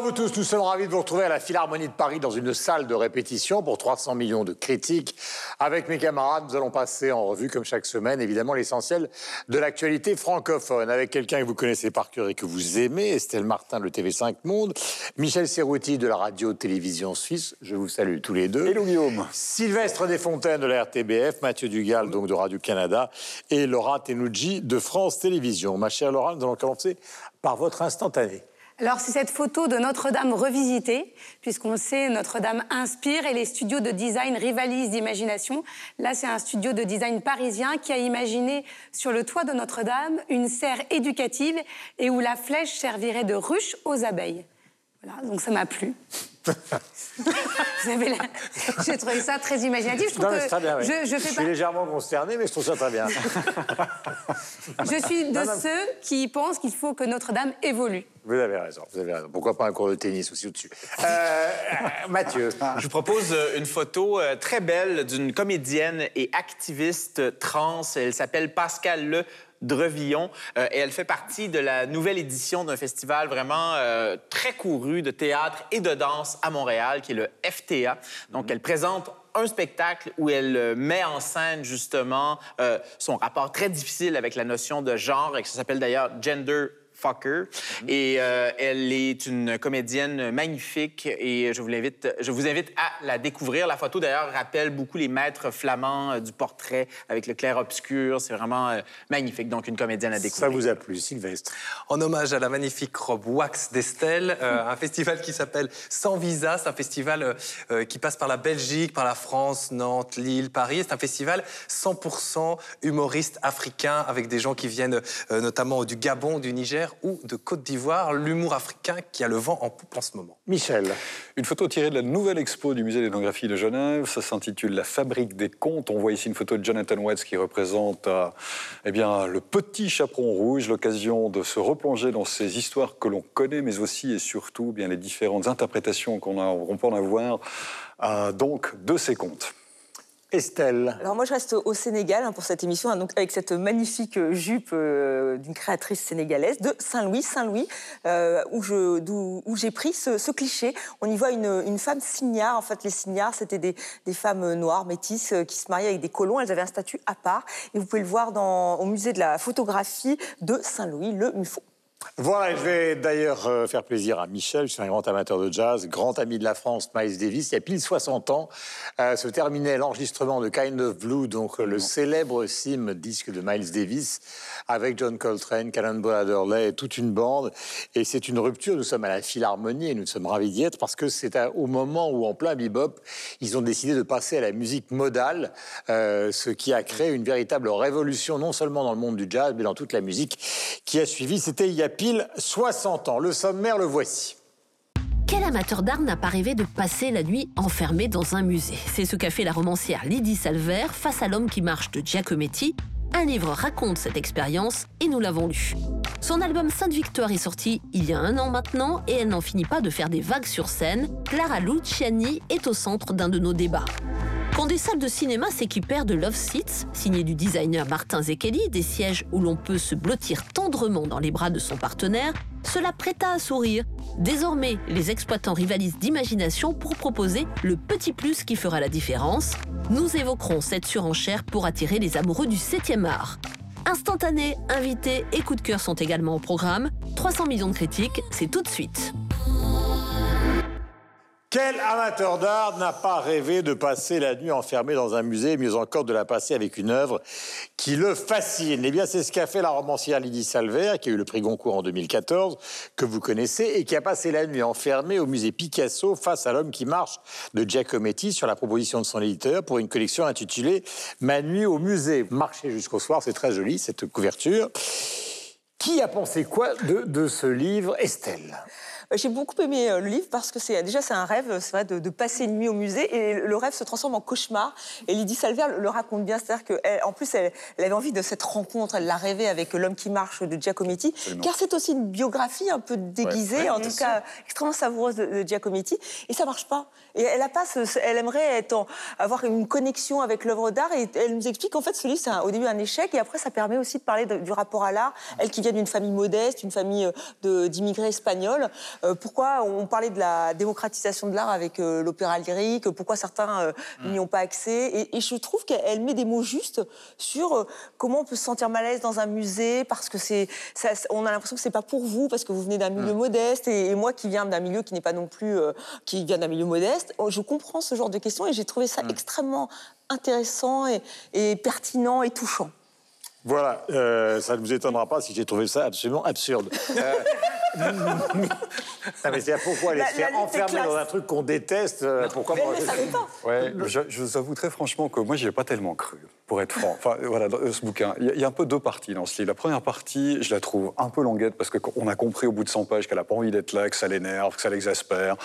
Bonjour à vous tous, nous sommes ravis de vous retrouver à la Philharmonie de Paris dans une salle de répétition pour 300 millions de critiques. Avec mes camarades, nous allons passer en revue, comme chaque semaine, évidemment l'essentiel de l'actualité francophone. Avec quelqu'un que vous connaissez par cœur et que vous aimez, Estelle Martin de TV5 Monde, Michel Serrouti de la radio-télévision suisse, je vous salue tous les deux. Hello Guillaume. Sylvestre Desfontaines de la RTBF, Mathieu Dugal donc de Radio-Canada et Laura Tenouji de France Télévisions. Ma chère Laura, nous allons commencer par votre instantané. Alors c'est cette photo de Notre-Dame revisitée, puisqu'on sait Notre-Dame inspire et les studios de design rivalisent d'imagination. Là c'est un studio de design parisien qui a imaginé sur le toit de Notre-Dame une serre éducative et où la flèche servirait de ruche aux abeilles. Voilà, donc ça m'a plu. Vous avez la- J'ai trouvé ça très imaginatif. Je, trouve Non, mais que c'est très bien, oui. je, je Je fais suis pas- légèrement consterné, mais je trouve ça très bien. je suis de Non, non. ceux qui pensent qu'il faut que Notre-Dame évolue. Vous avez raison, vous avez raison. Pourquoi pas un cours de tennis aussi au-dessus Euh, euh, Mathieu. Je vous propose euh, une photo très belle d'une comédienne et activiste trans. Elle s'appelle Pascal Le Drevillon euh, et elle fait partie de la nouvelle édition d'un festival vraiment euh, très couru de théâtre et de danse à Montréal qui est le FTA. Donc elle présente un spectacle où elle euh, met en scène justement euh, son rapport très difficile avec la notion de genre et que ça s'appelle d'ailleurs gender Fucker. Et euh, elle est une comédienne magnifique et je vous, invite, je vous invite à la découvrir. La photo, d'ailleurs, rappelle beaucoup les maîtres flamands euh, du portrait avec le clair-obscur. C'est vraiment euh, magnifique. Donc, une comédienne à Ça découvrir. vous a plu, Sylvestre? En hommage à la magnifique robe wax d'Estelle, euh, un festival qui s'appelle Sans Visa. C'est un festival qui passe par la Belgique, par la France, Nantes, Lille, Paris. C'est un festival 100% humoriste africain avec des gens qui viennent euh, notamment du Gabon, du Niger ou de Côte d'Ivoire. L'humour africain qui a le vent en poupe en ce moment. Michel. Une photo tirée de la nouvelle expo du musée d'ethnographie de Genève. Ça s'intitule La fabrique des contes. On voit ici une photo de Jonathan Watts qui représente euh, eh bien, le petit chaperon rouge, l'occasion de se replonger dans ces histoires que l'on connaît, mais aussi et surtout eh bien, les différentes interprétations qu'on a- qu'on peut en avoir euh, donc, de ces contes. Estelle. Alors moi je reste au Sénégal hein, pour cette émission hein, donc avec cette magnifique euh, jupe euh, d'une créatrice sénégalaise de Saint-Louis, Saint-Louis euh, où j'ai pris ce, cliché. On y voit une, femme signard. En fait les signares c'était des, femmes noires métisses qui se mariaient avec des colons. Elles avaient un statut à part et vous pouvez le voir au musée de la photographie de Saint-Louis, le MUFO. Voilà, je vais d'ailleurs euh, faire plaisir à Michel, je suis un grand amateur de jazz, grand ami de la France, Miles Davis. Il y a pile 60 ans, euh, se terminait l'enregistrement de Kind of Blue, donc euh, le célèbre sim disque de Miles Davis, avec John Coltrane, Cannonball Adderley toute une bande. Et c'est une rupture, nous sommes à la Philharmonie et nous sommes ravis d'y être parce que c'est au moment où, en plein bebop, ils ont décidé de passer à la musique modale, euh, ce qui a créé une véritable révolution, non seulement dans le monde du jazz, mais dans toute la musique qui a suivi. C'était il y a pile 60 ans. Le sommaire, le voici. Quel amateur d'art n'a pas rêvé de passer la nuit enfermé dans un musée? C'est ce qu'a fait la romancière Lydie Salver face à l'homme qui marche de Giacometti. Un livre raconte cette expérience et nous l'avons lu. Son album Sainte Victoire est sorti il y a un an maintenant et elle n'en finit pas de faire des vagues sur scène. Clara Luciani est au centre d'un de nos débats. Quand des salles de cinéma s'équipèrent de Love Seats, signé du designer Martin Zekeli, des sièges où l'on peut se blottir tendrement dans les bras de son partenaire, cela prêta à sourire. Désormais, les exploitants rivalisent d'imagination pour proposer le petit plus qui fera la différence. Nous évoquerons cette surenchère pour attirer les amoureux du 7e art. Instantané, invités et coup de cœur sont également au programme. 300 millions de critiques, c'est tout de suite. Quel amateur d'art n'a pas rêvé de passer la nuit enfermé dans un musée, mieux encore de la passer avec une œuvre qui le fascine? Eh bien, c'est ce qu'a fait la romancière Lydie Salver, qui a eu le prix Goncourt en 2014, que vous connaissez, et qui a passé la nuit enfermée au musée Picasso face à l'homme qui marche de Giacometti sur la proposition de son éditeur pour une collection intitulée Ma nuit au musée. Marchez jusqu'au soir, c'est très joli cette couverture. Qui a pensé quoi de, ce livre, Estelle? J'ai beaucoup aimé euh, le livre parce que c'est déjà c'est un rêve, c'est vrai, de, de passer une nuit au musée et le rêve se transforme en cauchemar. Et Lydie Salver le, raconte bien, c'est-à-dire qu'en plus elle, elle avait envie de cette rencontre, elle l'a rêvé avec l'homme qui marche de Giacometti, car c'est aussi une biographie un peu déguisée, Ouais, ouais, en tout cas extrêmement savoureuse de, de Giacometti, et ça marche pas. Et elle a pas, ce- elle aimerait être en- avoir une connexion avec l'œuvre d'art et elle nous explique qu'en fait ce livre c'est au début un échec et après ça permet aussi de parler de- du rapport à l'art. Elle qui vient d'une famille modeste, une famille euh, d'immigrés espagnols, Euh, pourquoi on parlait de la démocratisation de l'art avec euh, l'opéra lyrique? Pourquoi certains euh, Mm. n'y ont pas accès? Et, et je trouve qu'elle met des mots justes sur euh, comment on peut se sentir mal à l'aise dans un musée parce que c'est, ça- on a l'impression que c'est pas pour vous parce que vous venez d'un Mm. milieu modeste et, et moi qui viens d'un milieu qui n'est pas non plus, euh, qui vient d'un milieu modeste, oh, je comprends ce genre de questions et j'ai trouvé ça Mm. extrêmement intéressant et, et pertinent et touchant. Voilà, euh, ça ne vous étonnera pas si j'ai trouvé ça absolument absurde. Euh, non, mais c'est pourquoi aller La- se faire enfermer dans un truc qu'on déteste euh, Pourquoi moi, je-. Ouais, je, je vous avoue très franchement que moi, j'y ai pas tellement cru, pour être franc. Enfin, voilà, dans ce bouquin, il y, y a un peu deux parties dans ce livre. La première partie, je la trouve un peu longuette parce qu'on a compris au bout de 100 pages qu'elle a pas envie d'être là, que ça l'énerve, que ça l'exaspère.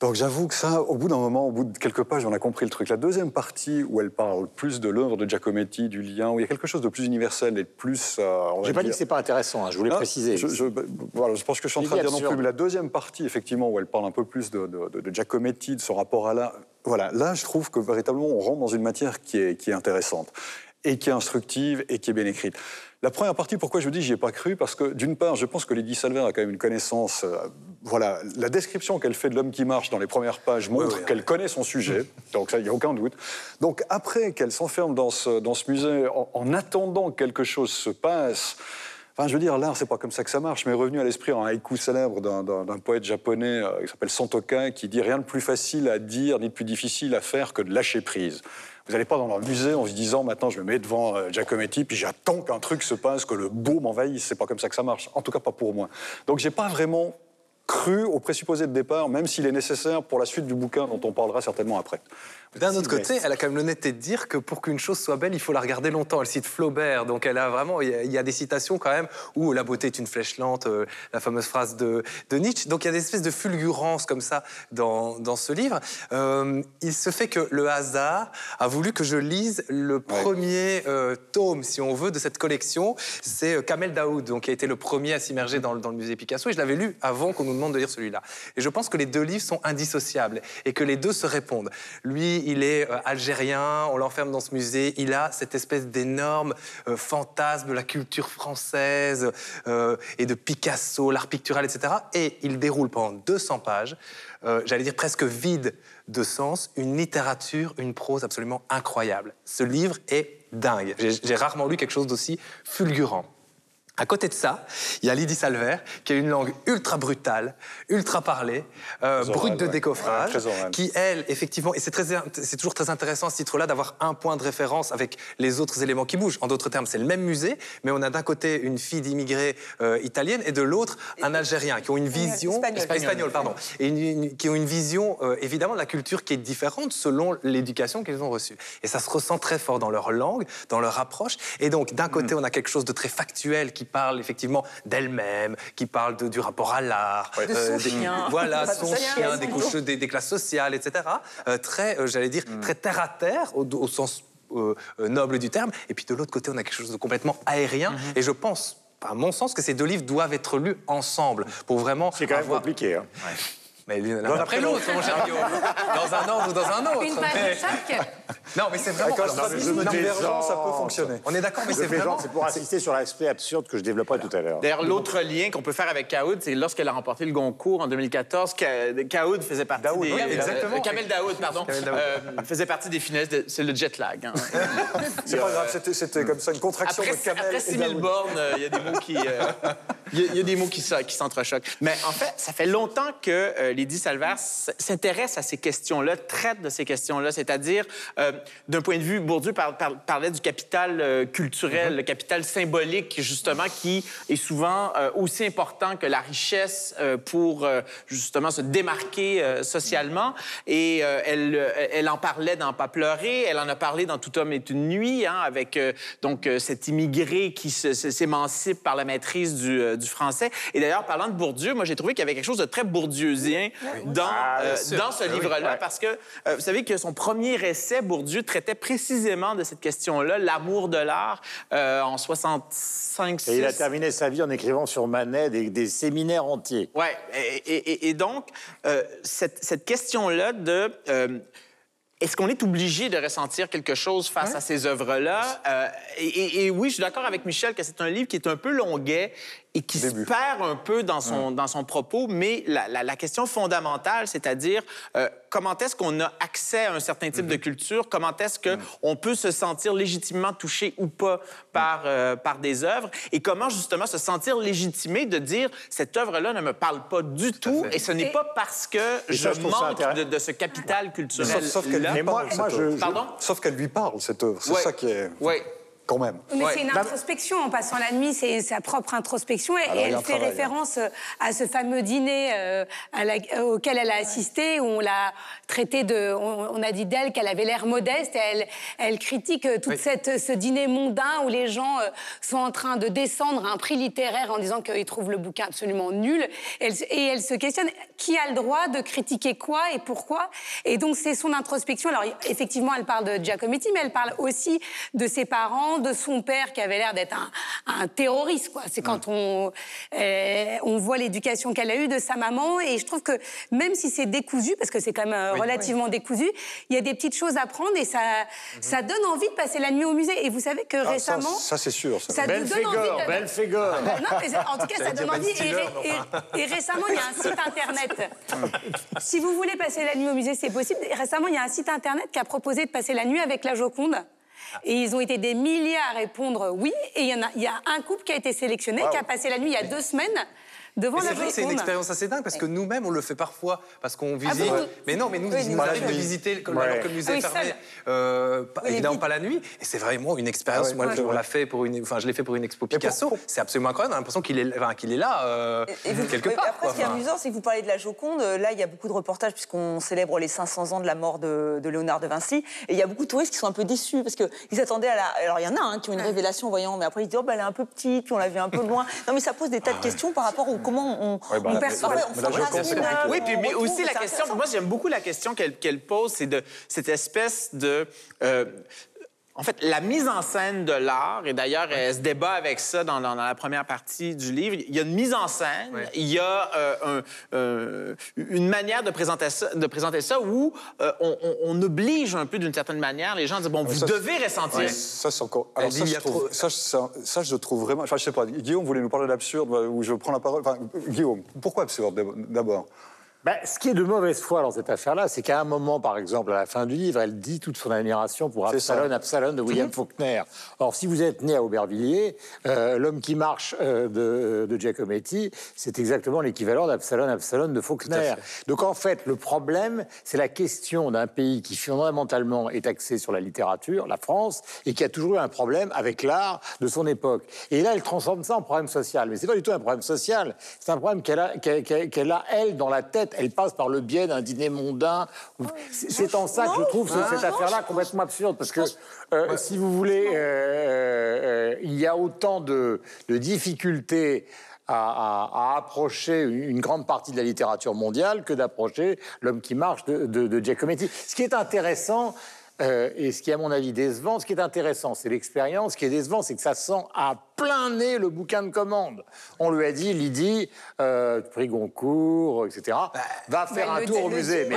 Donc j'avoue que ça, au bout d'un moment, au bout de quelques pages, on a compris le truc. La deuxième partie, où elle parle plus de l'œuvre de Giacometti, du lien, où il y a quelque chose de plus universel et de plus... euh, J'ai pas dit que c'est pas intéressant, hein, je voulais ah, préciser. Je, je, voilà, je pense que je suis en train de dire non absurde. plus, mais la deuxième partie, effectivement, où elle parle un peu plus de, de- de- de Giacometti, de son rapport à l'art, voilà, là, je trouve que véritablement, on rentre dans une matière qui est, qui est intéressante et qui est instructive et qui est bien écrite. La première partie, pourquoi je vous dis j'y ai pas cru Parce que d'une part, je pense que Lydie Salver a quand même une connaissance. euh, voilà, la description qu'elle fait de l'homme qui marche dans les premières pages montre qu'elle connaît son sujet. Donc ça, il n'y a aucun doute. Donc après qu'elle s'enferme dans ce, dans ce musée en, en attendant que quelque chose se passe. Enfin, je veux dire, l'art, c'est pas comme ça que ça marche. Mais revenu à l'esprit un haïku célèbre d'un- poète japonais euh, qui s'appelle Santoka, qui dit rien de plus facile à dire ni de plus difficile à faire que de lâcher prise. Vous n'allez pas dans un musée en se disant maintenant je me mets devant euh, Giacometti puis j'attends qu'un truc se passe, que le beau m'envahisse. C'est pas comme ça que ça marche. En tout cas pas pour moi. Donc j'ai pas vraiment cru au présupposé de départ, même s'il est nécessaire pour la suite du bouquin dont on parlera certainement après. D'un autre côté, elle a quand même l'honnêteté de dire que pour qu'une chose soit belle, il faut la regarder longtemps. Elle cite Flaubert, donc elle a vraiment, il y a, des citations quand même où la beauté est une flèche lente, euh, la fameuse phrase de, de Nietzsche. Donc il y a des espèces de fulgurances comme ça dans, dans ce livre. Euh, il se fait que le hasard a voulu que je lise le premier euh, tome, si on veut, de cette collection. C'est Kamel Daoud, donc qui a été le premier à s'immerger dans, le- dans le musée Picasso. Et je l'avais lu avant qu'on nous demande de lire celui-là. Et je pense que les deux livres sont indissociables et que les deux se répondent. Lui, il est euh, algérien, on l'enferme dans ce musée, il a cette espèce d'énorme euh, fantasme de la culture française euh, et de Picasso, l'art pictural, etc. Et il déroule pendant 200 pages, j'allais dire presque vide de sens, une littérature, une prose absolument incroyable. Ce livre est dingue. J'ai rarement lu quelque chose d'aussi fulgurant. À côté de ça, il y a Lydie Salver, qui a une langue ultra brutale, ultra parlée, euh, brute de ouais. décoffrage, Ouais, qui, elle, effectivement, et c'est très- c'est toujours très intéressant à ce titre-là d'avoir un point de référence avec les autres éléments qui bougent. En d'autres termes, c'est le même musée, mais on a d'un côté une fille d'immigrés euh, italienne et de l'autre un Algérien, qui ont une vision Espagnol. espagnol, pardon, et une- une- qui ont une vision euh, évidemment de la culture qui est différente selon l'éducation qu'ils ont reçue. Et ça se ressent très fort dans leur langue, dans leur approche. Et donc, d'un côté, on a quelque chose de très factuel qui parle effectivement d'elle-même, qui parle de- du rapport à l'art, De son des- chien. voilà, de son chien, chien, des, couches, des, des classes sociales, etc. Euh, très, euh, j'allais dire, très terre à terre au, au sens euh, euh, noble du terme. Et puis de l'autre côté, on a quelque chose de complètement aérien. Et je pense, à mon sens, que ces deux livres doivent être lus ensemble pour vraiment C'est quand même compliqué. hein. Mais l'un après l'autre, mon cher Guillaume. Dans un ordre ou dans un autre. Une page chaque. Non, mais c'est vraiment. Strabisme je me divergent, ça peut fonctionner. on est d'accord, mais c'est vraiment. c'est pour insister sur l'aspect absurde que je développerai tout à l'heure. D'ailleurs, l'autre lien qu'on peut faire avec Kaoud, c'est lorsqu'elle a remporté le Goncourt en 2014, Ka- Kaoud faisait partie Daoud, des... oui, euh, exactement. Kamel Daoud, pardon. Kamel Daoud. euh, faisait partie des finalistes. de- C'est le jet lag. hein. C'est pas grave, c'était- comme ça une contraction Après, de Kamel après et 6000 Daoud. bornes, euh, il y a des mots qui... Il y, a- des mots qui, se- qui s'entrechoquent. Mais en fait, ça fait longtemps que Lydie Salver s- s'intéresse à ces questions-là, traite de ces questions-là. C'est-à-dire, euh, d'un point de vue, Bourdieu par- par- parlait du capital euh, culturel, le capital symbolique, justement, qui est souvent euh, aussi important que la richesse pour, justement, se démarquer socialement. Et elle, elle en parlait dans Pas pleurer, elle en a parlé dans Tout homme est une nuit, hein, avec donc cet immigré qui s'émancipe par la maîtrise du, du français. Et d'ailleurs, parlant de Bourdieu, moi j'ai trouvé qu'il y avait quelque chose de très bourdieusien dans, euh, dans ce livre-là, parce que euh, vous savez que son premier essai, Bourdieu, traitait précisément de cette question-là, l'amour de l'art, euh, en 65 Et il a 6. terminé sa vie en écrivant sur Manet des, des séminaires entiers. Ouais, et, et- et- et donc, euh, cette, cette question-là de... euh, est-ce qu'on est obligé de ressentir quelque chose face à ces œuvres-là? Euh, et oui, je suis d'accord avec Michel que c'est un livre qui est un peu longuet et qui se perd un peu dans son, dans son propos, mais la, la- la question fondamentale, c'est-à-dire euh, comment est-ce qu'on a accès à un certain type de culture, comment est-ce qu'on peut se sentir légitimement touché ou pas par, euh, par des œuvres, et comment justement se sentir légitimé de dire cette œuvre-là ne me parle pas du tout, et ce n'est Et- pas parce que Et je ça, manque de, de ce capital culturel. Sauf, sauf qu'elle lui moi- parle, moi, cette je- Pardon? Sauf qu'elle lui parle, cette œuvre. C'est Ouais. ça qui est... Oui. Quand même. Mais Ouais. c'est une introspection. En passant la nuit, c'est sa propre introspection. Et, Alors, elle fait travail, hein. référence euh, à ce fameux dîner euh, à la- auquel elle a assisté, où on l'a traité de. On, on a dit d'elle qu'elle avait l'air modeste. Et elle, elle critique euh, Oui. cette, ce dîner mondain où les gens euh, sont en train de descendre à un prix littéraire en disant qu'ils trouvent le bouquin absolument nul. Elle, et elle se questionne qui a le droit de critiquer quoi et pourquoi? Et donc, c'est son introspection. Alors, effectivement, elle parle de Giacometti, mais elle parle aussi de ses parents, de son père qui avait l'air d'être un, un terroriste. Quoi. C'est quand on, euh, on voit l'éducation qu'elle a eue de sa maman. Et je trouve que même si c'est décousu, parce que c'est quand même euh, relativement décousu, il y a des petites choses à prendre et ça, ça donne envie de passer la nuit au musée. Et vous savez que Ah, ça, récemment... ça, c'est sûr. ça. Ça nous donne envie de- Belphégor. non, mais en tout cas, ça J'allais donne envie. Et, Stiller, et- et récemment, il y a un site internet. si vous voulez passer la nuit au musée, c'est possible. Récemment, il y a un site internet qui a proposé de passer la nuit avec la Joconde. Et ils ont été des milliers à répondre oui. Et il y, en a, il y a un couple qui a été sélectionné, qui a passé la nuit il y a deux semaines devant Mais la c'est vrai que c'est une expérience assez dingue parce que nous-mêmes on le fait parfois parce qu'on visite. vous- mais non, mais nous, Oui, nous nous arrive de visiter le, Ouais. alors que le musée Ah est fermé. euh, pas- Oui, évidemment pas la nuit. Et c'est vraiment une expérience. Ah Moi, je, l'a fait pour une, enfin, je l'ai fait pour une expo Picasso. C'est absolument incroyable. On a l'impression qu'il est, enfin, qu'il est là euh, Et vous- quelque oui, part. Après, quoi. ce qui est amusant, c'est que vous parlez de la Joconde. Là, il y a beaucoup de reportages puisqu'on célèbre les 500 ans de la mort de, de Léonard de Vinci. Et il y a beaucoup de touristes qui sont un peu déçus parce qu'ils attendaient à la. Alors, il y en a hein, qui ont une révélation en voyant, mais après, ils se disent, oh, bah, elle est un peu petite, puis on l'a vu un peu loin. Non, mais ça pose des tas de questions par rapport au comment on, Ouais, bah, on perçoit. mais- on Oui, puis mais aussi la question, moi j'aime beaucoup la question qu'elle qu'elle pose, c'est de cette espèce de... euh, en fait, la mise en scène de l'art, et d'ailleurs, elle se débat avec ça dans, dans- dans la première partie du livre, il y a une mise en scène, Ouais. il y a euh, un- euh, une manière de présenter ça, de présenter ça où euh, on, on- on oblige un peu d'une certaine manière les gens à dire, bon, vous ça, devez ressentir. Ça, c'est encore. Alors, ça, je trouve, trop- ça, ça, ça, je trouve vraiment. Enfin, je sais pas. Guillaume voulait nous parler d'absurde, où je prends la parole. Enfin, Guillaume, pourquoi absurde d'abord? Ben, ce qui est de mauvaise foi dans cette affaire-là, c'est qu'à un moment, par exemple, à la fin du livre, elle dit toute son admiration pour. Absalom, Absalom de William Faulkner. Or, si vous êtes né à Aubervilliers, euh, l'homme qui marche euh, de, de Giacometti, c'est exactement l'équivalent d'Absalom, Absalom de Faulkner. Donc, en fait, le problème, c'est la question d'un pays qui fondamentalement est axé sur la littérature, la France, et qui a toujours eu un problème avec l'art de son époque. Et là, elle transforme ça en problème social. Mais c'est pas du tout un problème social. C'est un problème qu'elle a, qu'elle- qu'elle- qu'elle a, elle, dans la tête. Elle passe par le biais d'un dîner mondain. C'est c'est en ça que je trouve ce- cette affaire-là complètement absurde. Parce que, euh, si vous voulez, euh, euh, il y a autant de, de difficultés à, à- à approcher une grande partie de la littérature mondiale que d'approcher l'homme qui marche de, de- de Giacometti. Ce qui est intéressant, et ce qui est à mon avis décevant, ce qui est intéressant, c'est l'expérience. Ce qui est décevant, c'est que ça sent à plein nez le bouquin de commande. On lui a dit, Lydie, euh, prix Goncourt, etc., va faire un tour au musée. Mais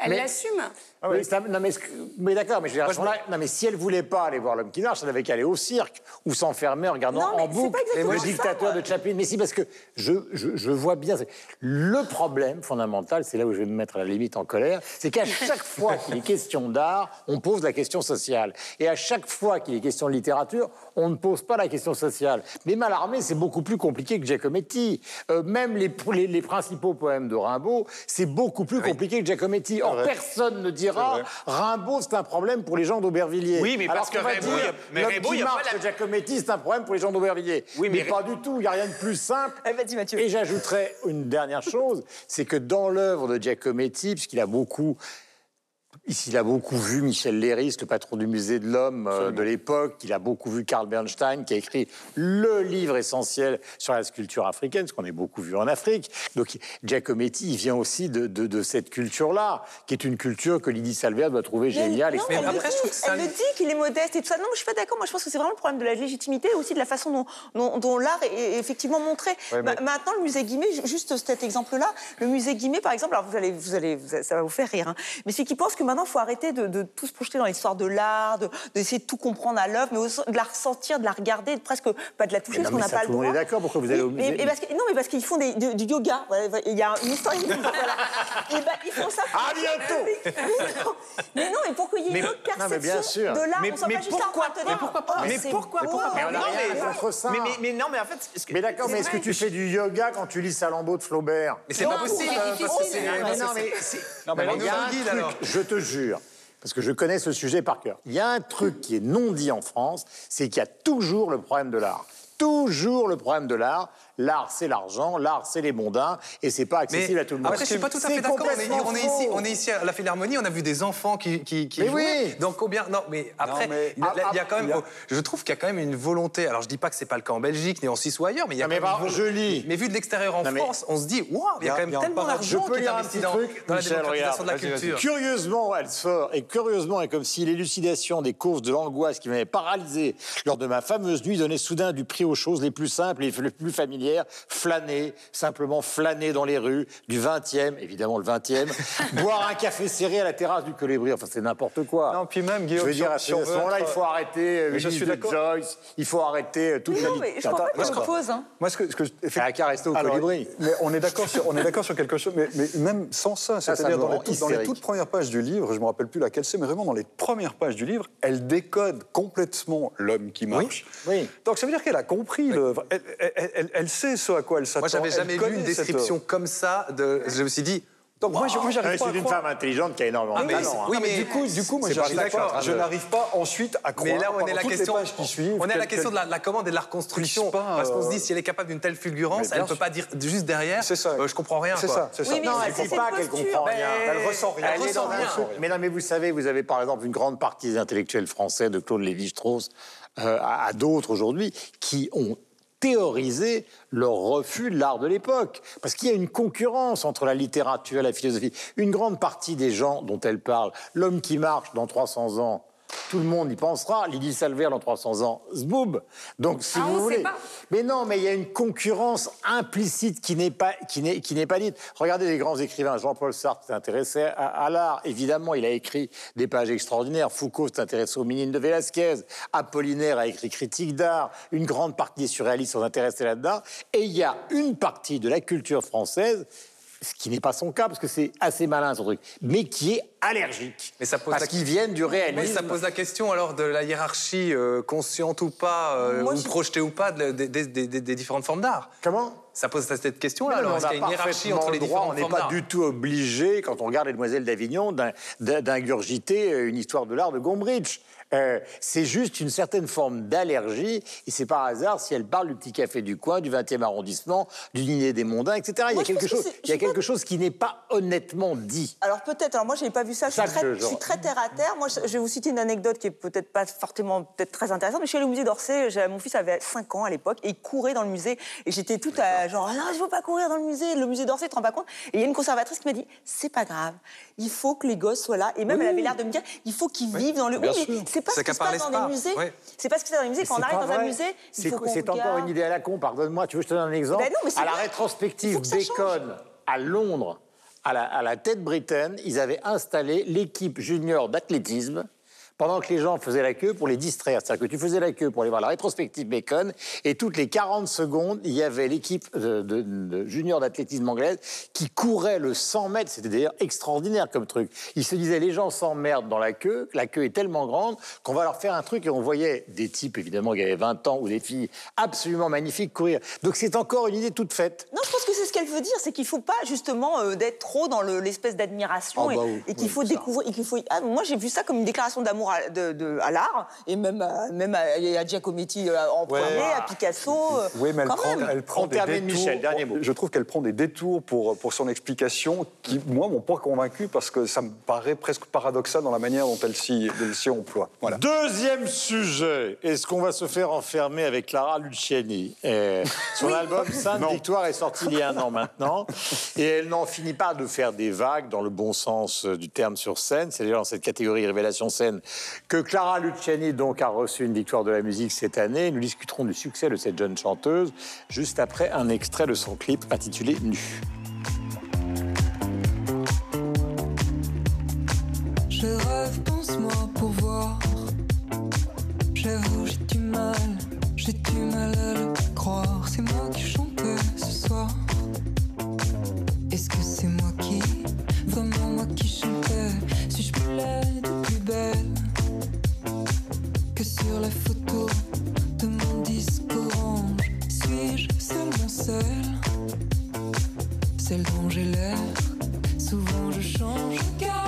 Elle mais l'assume. ah non, mais, d'accord, mais je veux dire, non, mais si elle voulait pas aller voir l'homme qui marche, elle avait qu'à aller au cirque ou s'enfermer en regardant Non, en boucle le dictateur de Chaplin. Mais si, parce que je, je, je vois bien. Le problème fondamental, c'est là où je vais me mettre à la limite en colère, c'est qu'à chaque fois qu'il est question d'art, on pose la question sociale. Et à chaque fois qu'il est question de littérature, on ne pose pas la question sociale. Mais Mallarmé, c'est beaucoup plus compliqué que Giacometti. Euh, même les, les, les principaux poèmes de Rimbaud, c'est beaucoup plus compliqué que Giacometti. Or, personne ne dira Rimbaud, c'est un problème pour les gens d'Aubervilliers. Oui, mais parce Alors que qu'on va Rimbaud, dire, il a- mais l'homme Rimbaud, qui il y a pas marche la- de Giacometti, c'est un problème pour les gens d'Aubervilliers. Oui, mais mais pas du tout. Il n'y a rien de plus simple. Eh. Et j'ajouterais une dernière chose, c'est que dans l'œuvre de Giacometti, puisqu'il a beaucoup il a beaucoup vu Michel Léris, le patron du musée de l'homme euh, de l'époque. Il a beaucoup vu Karl Bernstein, qui a écrit le livre essentiel sur la sculpture africaine, ce qu'on a beaucoup vu en Afrique. Donc, Giacometti, il vient aussi de, de- de cette culture-là, qui est une culture que Lydie Salver doit trouver Mais géniale. non, et elle, après, je dit, que ça- elle le dit qu'il est modeste et tout ça. Non, mais je suis pas d'accord. Moi, je pense que c'est vraiment le problème de la légitimité et aussi de la façon dont, dont- dont l'art est, effectivement montré. Ouais, mais- Ma- Maintenant, le musée Guimet, ju- juste cet exemple-là, le musée Guimet, par exemple, alors vous allez, vous allez, vous allez- ça va vous faire rire, hein, mais c'est qu'il pense que maintenant, il faut arrêter de, de tout se projeter dans l'histoire de l'art, de- d'essayer de, tout comprendre à l'œuvre, mais aussi de la ressentir, de la regarder, de presque pas de la toucher, Mais parce qu'on mais n'a pas tout le droit. est d'accord, pourquoi vous allez au mais- musée mais parce que- Non, mais parce qu'ils font des- du, du yoga. Il y a une histoire. voilà. Et ben, ils font ça. À bientôt Mais non, mais non, mais pour qu'il y ait Mais- une autre non, mais bien perception sûr. de l'art, Mais- on mais pas juste pourquoi- de mais pourquoi pas oh, Mais c'est pourquoi- pas Mais on Non, mais- contre ça. Mais, mais- mais non, mais en fait... Mais d'accord, mais est-ce que tu fais du yoga quand tu lis Salambo de Flaubert? Mais c'est pas possible. Non, mais non, mais Non, mais il y a un guide, truc, alors. je te jure, parce que je connais ce sujet par cœur. Il y a un truc qui est non dit en France, c'est qu'il y a toujours le problème de l'art. Toujours le problème de l'art. L'art, c'est l'argent, l'art, c'est les mondains, et c'est pas accessible à tout le monde. Après, je suis pas tout à fait d'accord. On on est ici, on est ici à la Philharmonie. On a vu des enfants qui, qui, qui Mais jouaient. oui. Donc combien Non, mais après, mais- il y a- il y a quand même. a- Je trouve qu'il y a quand même une volonté. Alors, je dis pas que c'est pas le cas en Belgique, ni en Suisse ou ailleurs, mais il y a Non, mais quand même par- une je volonté. lis. Mais vu de l'extérieur en Non, mais- France, on se dit, waouh, il y a quand même tellement d'argent Je peux qui est investi petit dans, truc, dans la démocratisation de la culture. Curieusement, elle sort, et curieusement, et comme si l'élucidation des causes de l'angoisse qui m'avait paralysé lors de ma fameuse nuit donnait soudain du prix aux choses les plus simples et les plus familières, flâner, simplement flâner dans les rues du 20e, évidemment le 20e, boire un café serré à la terrasse du Colibri, enfin c'est n'importe quoi. Non, puis même, Je Guillaume, veux dire, à si ce moment-là, il faut arrêter euh, Mais je suis. Joyce, il faut arrêter euh, toute Mais la non, vie. mais je crois pas je je pose. Hein. Moi, ce que, ce que je- qu'à rester au Alors, Colibri. Mais on est d'accord sur, on est d'accord sur quelque chose, mais, mais même sans ça, c'est-à-dire dans, les toutes- dans les hystérique. toutes premières pages du livre, je me rappelle plus laquelle c'est, mais vraiment dans les premières pages du livre, elle décode complètement l'homme qui marche. oui. Donc ça veut dire qu'elle a compris l'œuvre, elle, elle- elle- elle sait ce à quoi elle s'attend. Moi, j'avais elle jamais lu connaît une description comme ça. De... Je me suis dit. Donc moi, je- moi, j'arrive Ouais, pas C'est une femme intelligente qui a énormément Ah, de talent. hein. oui, Ah, mais du coup, du coup, moi, pas je n'arrive pas ensuite à croire. Mais là, on est la question. pages qui suivent, On est à la question de la, de la commande et de la reconstruction. pas, parce qu'on se euh, dit, si elle est capable d'une telle fulgurance, elle ne peut pas dire juste derrière. C'est ça. euh, je comprends rien. C'est ça, c'est ça. Oui, mais Non, elle c'est ne dit pas qu'elle comprend Ben, rien. Elle ressent rien. Elle ressent rien. Mais non, mais vous savez, vous avez par exemple une grande partie des intellectuels français, de Claude Lévi-Strauss euh, à, à d'autres aujourd'hui, qui ont théorisé leur refus de l'art de l'époque. Parce qu'il y a une concurrence entre la littérature et la philosophie. Une grande partie des gens dont elle parle, l'homme qui marche dans 300 ans, tout le monde y pensera. Lydie Salver dans 300 ans, zboob. Donc, si Ah, vous on voulez. sait pas. Mais non, mais il y a une concurrence implicite qui n'est pas, qui n'est, qui n'est pas dite. Regardez les grands écrivains. Jean-Paul Sartre s'est intéressé à, à l'art. Évidemment, il a écrit des pages extraordinaires. Foucault s'est intéressé aux Minimes de Velázquez. Apollinaire a écrit Critique d'art. Une grande partie des surréalistes sont intéressés là-dedans. Et il y a une partie de la culture française, ce qui n'est pas son cas, parce que c'est assez malin son truc, mais qui est allergique. Mais ça pose parce la- qu'ils viennent du Mais réalisme. ça pose la question alors de la hiérarchie euh, consciente ou pas, euh, Moi, ou je- projetée ou pas, de- des- différentes formes d'art. Comment? Ça pose cette question-là. Mais Alors, est-ce qu'il y a une hiérarchie entre les le droit, différentes On n'est pas du tout obligé, quand on regarde Les Demoiselles d'Avignon, d'in- d'in- d'ingurgiter une histoire de l'art de Gombrich. Euh, c'est juste une certaine forme d'allergie, et c'est par hasard si elle parle du petit café du coin, du 20e arrondissement, du dîner des mondains, etc. il y a quelque chose, il y a quelque chose qui n'est pas honnêtement dit. Alors peut-être, alors moi je n'ai pas vu ça, je suis, Ça très, je- je suis très terre à terre. Moi je, vais vous citer une anecdote qui est peut-être pas fortement, peut-être très intéressante, mais je suis allée au musée d'Orsay, mon fils avait 5 ans à l'époque, et il courait dans le musée, et j'étais toute à, genre, Ah non je veux pas courir dans le musée, le musée d'Orsay, tu te rends pas compte? Et il y a une conservatrice qui m'a dit, c'est pas grave, il faut que les gosses soient là, et même elle avait l'air de me dire, il faut qu'ils vivent dans le... oui, c'est pas ce qui se passe dans pas. les musées, Ouais. c'est pas ce qui se passe dans les musées, quand on arrive dans un musée, il C'est faut qu'on c'est encore une idée à la con, pardonne-moi. Tu veux que je te donne un exemple Ben non, mais c'est À la rétrospective. Bacon à Londres, à la, à la tête britaine, ils avaient installé l'équipe junior d'athlétisme pendant que les gens faisaient la queue pour les distraire. C'est-à-dire que tu faisais la queue pour aller voir la rétrospective Bacon, et toutes les 40 secondes, il y avait l'équipe de, de- de junior d'athlétisme anglaise qui courait le 100 mètres. C'était d'ailleurs extraordinaire comme truc. Ils se disaient, les gens s'emmerdent dans la queue, la queue est tellement grande qu'on va leur faire un truc, et on voyait des types, évidemment, qui avaient 20 ans, ou des filles absolument magnifiques courir. Donc c'est encore une idée toute faite. Non, je pense que c'est ce qu'elle veut dire, c'est qu'il faut pas justement euh, d'être trop dans le- l'espèce d'admiration Ah et, bah oui, et qu'il oui, faut découvrir. et qu'il faut... Ah, moi, j'ai vu ça comme une déclaration d'amour à, de- de- à l'art et même à, même à, à Giacometti euh, en Ouais. premier, à Picasso. euh, Oui, mais elle quand prend, même. elle prend On des détours. Michel, dernier mot. Je trouve qu'elle prend des détours pour, pour son explication qui, moi, m'ont pas convaincu parce que ça me paraît presque paradoxal dans la manière dont elle s'y elle s'y emploie. Voilà. Deuxième sujet, est-ce qu'on va se faire enfermer avec Clara Luciani? Euh, Son album Sainte Victoire est sorti il y a un an maintenant, et elle n'en finit pas de faire des vagues dans le bon sens euh, du terme sur scène. C'est d'ailleurs dans cette catégorie révélation scène que Clara Luciani donc a reçu une victoire de la musique cette année. Nous discuterons du succès de cette jeune chanteuse juste après un extrait de son clip intitulé Nu. moi pour voir. J'avoue, j'ai du mal, j'ai du mal à le croire. C'est moi qui ce soir. Celle, dont j'ai l'air. Souvent je change, regarde,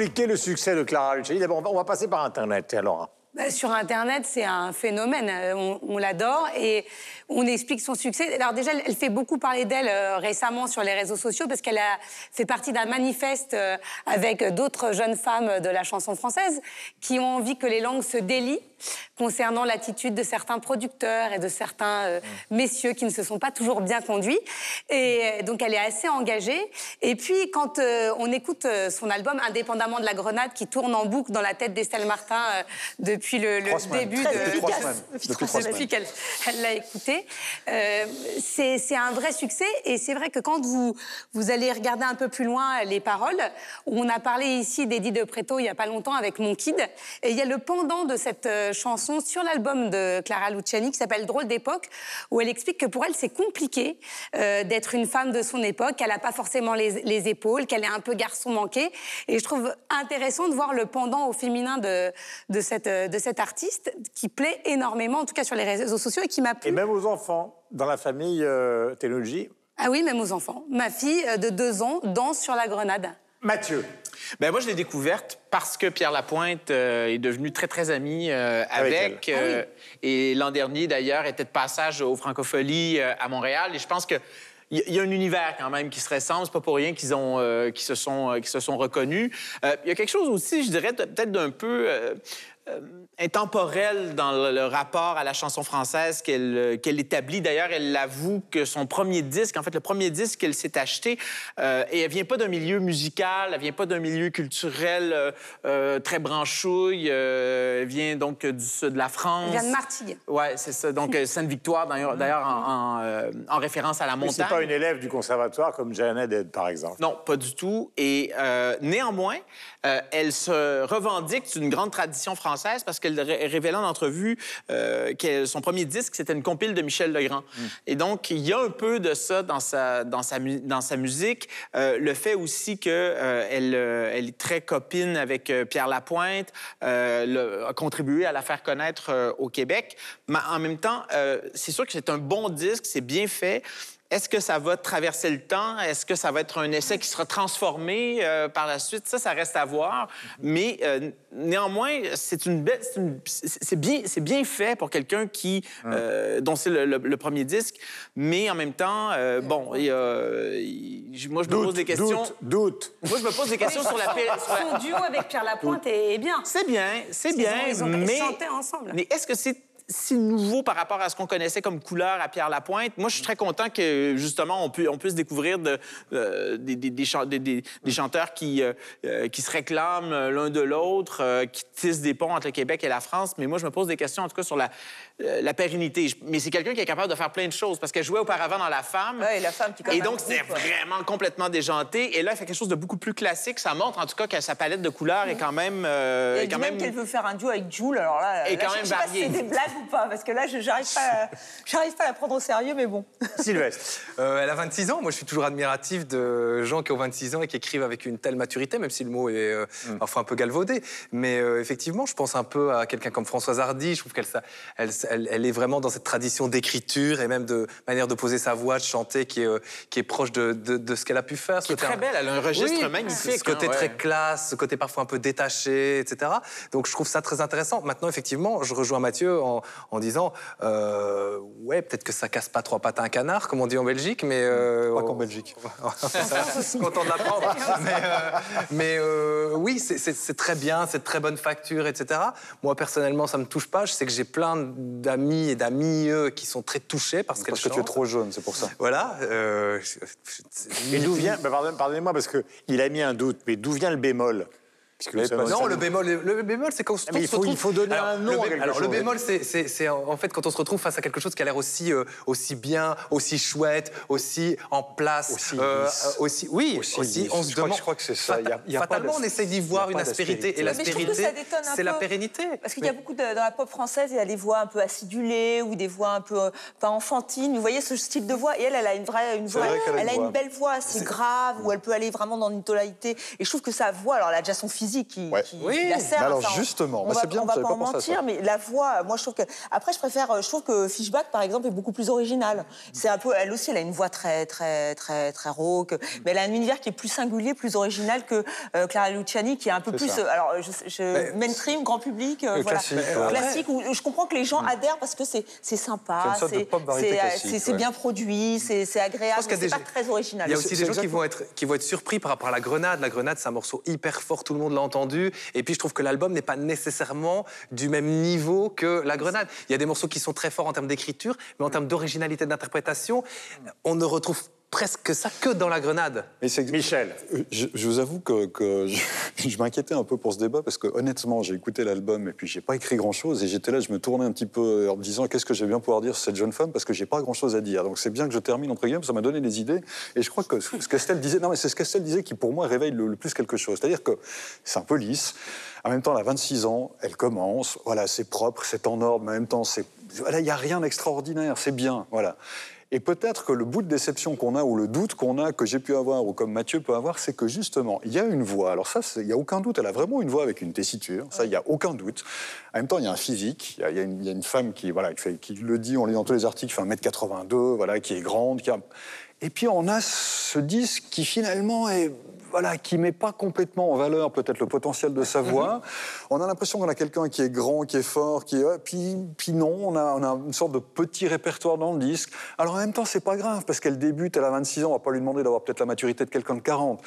expliquer le succès de Clara Luciani D'abord, on va- passer par Internet, alors. Bah, sur Internet, c'est un phénomène. Euh, On, l'adore et on explique son succès. Alors déjà, elle fait beaucoup parler d'elle euh, récemment sur les réseaux sociaux parce qu'elle a fait partie d'un manifeste euh, avec d'autres jeunes femmes de la chanson française qui ont envie que les langues se délient concernant l'attitude de certains producteurs et de certains euh, messieurs qui ne se sont pas toujours bien conduits. Et euh, donc, elle est assez engagée. Et puis, quand euh, on écoute son album Indépendamment de la Grenade qui tourne en boucle dans la tête d'Estelle Martin euh, depuis le, début Très de... efficace. Depuis trois semaines. Depuis trois Depuis qu'elle elle l'a écouté. C'est un vrai succès et c'est vrai que quand vous, vous allez regarder un peu plus loin les paroles, on a parlé ici d'Eddie de Preto il y a pas longtemps avec Mon Kid et il y a le pendant de cette chanson sur l'album de Clara Luciani qui s'appelle Drôle d'époque où elle explique que pour elle c'est compliqué euh, d'être une femme de son époque, qu'elle n'a pas forcément les, les épaules, qu'elle est un peu garçon manqué et je trouve intéressant de voir le pendant au féminin de, de, cette, de cette artiste qui plaît énormément en tout cas sur les réseaux sociaux et qui m'a plu. Et même aux enfants, dans la famille euh. Ah oui, même aux enfants. Ma fille euh, de deux ans danse sur la grenade. Mathieu. Ben moi, je l'ai découverte parce que Pierre Lapointe euh, est devenu très, très ami euh, Avec avec. elle. euh, Et l'an dernier, d'ailleurs, était de passage aux Francopholies euh, à Montréal. Et je pense que. Il y- y a un univers quand même qui se ressemble. C'est pas pour rien qu'ils ont, euh, qu'ils se sont, euh, qu'ils se sont reconnus. Euh, Il y a quelque chose aussi, je dirais, peut-être d'un peu euh, euh, intemporel dans le, le rapport à la chanson française qu'elle euh, qu'elle établit. D'ailleurs, elle avoue que son premier disque, en fait, le premier disque qu'elle s'est acheté, euh, et elle vient pas d'un milieu musical, elle vient pas d'un milieu culturel euh, euh, très branchouille. euh, elle vient donc du sud de la France. Elle vient de Martigues. Ouais, c'est ça. Donc, Sainte-Victoire, d'ailleurs, d'ailleurs, en, en, euh, en référence à la montagne. c'est pas une élève du conservatoire comme Janet Ed, par exemple. Non, pas du tout. Et euh, néanmoins, euh, elle se revendique d'une grande tradition française parce qu'elle ré- révélait en entrevue euh, que son premier disque, c'était une compile de Michel Legrand. Et donc, il y a un peu de ça dans sa, dans sa, mu- dans sa musique. Euh, le fait aussi qu'elle elle, euh, elle est très copine avec Pierre Lapointe, le- a contribué à la faire connaître au Québec. Mais en même temps, c'est sûr que c'est un bon disque, c'est bien fait. Est-ce que ça va traverser le temps? Est-ce que ça va être un essai qui sera transformé euh, par la suite? Ça, ça reste à voir. Mais euh, néanmoins, c'est une belle, c'est bien, c'est bien fait pour quelqu'un qui, euh, dont c'est le, le- le premier disque. Mais en même temps, euh, bon, moi je me pose des questions. doute, doute. Moi je me pose des questions sur la. Son duo avec Pierre Lapointe est, bien. c'est bien, c'est Ils bien, ont- ils ont mais... chanté ensemble. Mais est-ce que c'est si nouveau par rapport à ce qu'on connaissait comme couleur à Pierre Lapointe? Moi, je suis très content que, justement, on, pu- on puisse découvrir de, euh, des, des- des chan- des- des- des chanteurs qui, euh, euh, qui se réclament l'un de l'autre, euh, qui tissent des ponts entre le Québec et la France. Mais moi, je me pose des questions, en tout cas, sur la, la pérennité. Mais c'est quelqu'un qui est capable de faire plein de choses, parce qu'elle jouait auparavant dans La Femme. Ouais, La Femme qui, Et donc, c'est vraiment complètement déjanté. Et là, elle fait quelque chose de beaucoup plus classique. Ça montre, en tout cas, que sa palette de couleurs est quand même... dit quand même qu'elle veut faire un duo avec Jules. Alors là, Et là, quand je même sais pas si varié. c'est des blagues ou pas Parce que là, je j'arrive pas, à- j'arrive pas à la prendre au sérieux, mais bon. Sylvestre. Euh, elle a 26 ans. Moi, je suis toujours admiratif de gens qui ont 26 ans et qui écrivent avec une telle maturité, même si le mot est euh, parfois un peu galvaudé. Mais euh, effectivement, je pense un peu à quelqu'un comme Françoise Hardy. Je trouve qu'elle elle, elle- elle est vraiment dans cette tradition d'écriture et même de manière de poser sa voix, de chanter, qui est, euh, qui est proche de, de- de ce qu'elle a pu faire. Qui est très belle, elle a un registre magnifique, Ce côté hein, ouais. très classe, ce côté parfois un peu détaché, etc. Donc je trouve ça très intéressant. Maintenant, effectivement, je rejoins Mathieu en, en disant, euh, ouais, peut-être que ça casse pas trois pattes à un canard, comme on dit en Belgique, mais euh, Pas qu'en Belgique. content de l'apprendre. mais euh, mais, euh, oui, c'est- très bien, c'est de très bonne facture, etc. Moi, personnellement, ça me touche pas. Je sais que j'ai plein d'amis et d'amis qui sont très touchés parce Parce que tu es trop jeune, c'est pour ça. Voilà. euh, Et d'où vient, bah, pardon- pardonnez-moi parce qu'il a mis un doute, mais d'où vient le bémol? Non, le bémol, le bémol, c'est quand on se il faut- retrouve- il faut donner un nom le à bé- quelque alors, le chose. bémol, c'est- c'est c'est en en fait quand on se retrouve face à quelque chose qui a l'air aussi, euh, aussi bien, aussi chouette, aussi en place, Aussi euh, euh, aussi, oui, Aussi on se Je crois que- demande. je crois que c'est ça. Il y a- il y a pas fatalement, on essaie d'y voir une aspérité, et l'aspérité, c'est la pérennité. Parce qu'il y a beaucoup de, dans la pop française, il y a des voix un peu acidulées ou des voix un peu euh, pas enfantines. Vous voyez ce style de voix? Et elle, elle a une vraie, une voix, elle a une belle voix, assez grave, où elle peut aller vraiment dans une tonalité. Et je trouve que sa voix, alors elle a déjà son physique qui, Ouais. qui, Oui. qui la sert. Alors, justement, on bah, va, c'est bien, on va pas pas en pensé à ça. mentir, mais la voix, moi je trouve que. Après, je préfère, je trouve que Fishback, par exemple, est beaucoup plus originale. C'est un peu, elle aussi, elle a une voix très, très, très, très rauque, mais elle a un univers qui est plus singulier, plus original que euh, Clara Luciani, qui est un peu plus, euh, alors, je, je- Mais- mainstream, grand public, euh, voilà, classique, ouais. classique. Où je comprends que les gens adhèrent parce que c'est, c'est sympa, C'est euh, ouais. bien produit, c'est, c'est agréable, c'est pas très original. Il y a aussi des gens qui vont, être, qui vont être surpris par rapport à la grenade. La grenade, c'est un morceau hyper fort, tout le monde entendu. Et puis, je trouve que l'album n'est pas nécessairement du même niveau que la grenade. Il y a des morceaux qui sont très forts en termes d'écriture, mais en termes d'originalité d'interprétation, on ne retrouve presque ça que dans la grenade. Michel. Je, je vous avoue que, que je, je m'inquiétais un peu pour ce débat parce que honnêtement, j'ai écouté l'album et puis j'ai pas écrit grand chose et j'étais là, je me tournais un petit peu en me disant qu'est-ce que je vais bien pouvoir dire sur cette jeune femme parce que j'ai pas grand chose à dire. Donc c'est bien que je termine entre guillemets, ça m'a donné des idées et je crois que ce qu'Estelle disait, non mais c'est ce qu'Estelle disait qui pour moi réveille le, le plus quelque chose. C'est-à-dire que c'est un peu lisse. En même temps, elle a 26 ans, elle commence, voilà, c'est propre, c'est en ordre, mais en même temps, c'est, voilà, il y a rien d'extraordinaire, c'est bien, voilà. Et peut-être que le bout de déception qu'on a ou le doute qu'on a, que j'ai pu avoir ou comme Mathieu peut avoir, c'est que justement, il y a une voix. Alors ça, il n'y a aucun doute, elle a vraiment une voix avec une tessiture, ça, il n'y a aucun doute. En même temps, il y a un physique, il y a, une, femme qui, voilà, qui, le dit, on lit dans tous les articles, fait 1m82, voilà, qui est grande, qui a... Et puis on a ce disque qui finalement est voilà, qui met pas complètement en valeur peut-être le potentiel de sa voix. On a l'impression qu'on a quelqu'un qui est grand, qui est fort, qui est... Puis, puis non, on a, on a une sorte de petit répertoire dans le disque. Alors en même temps, c'est pas grave, parce qu'elle débute, elle a 26 ans, on va pas lui demander d'avoir peut-être la maturité de quelqu'un de 40.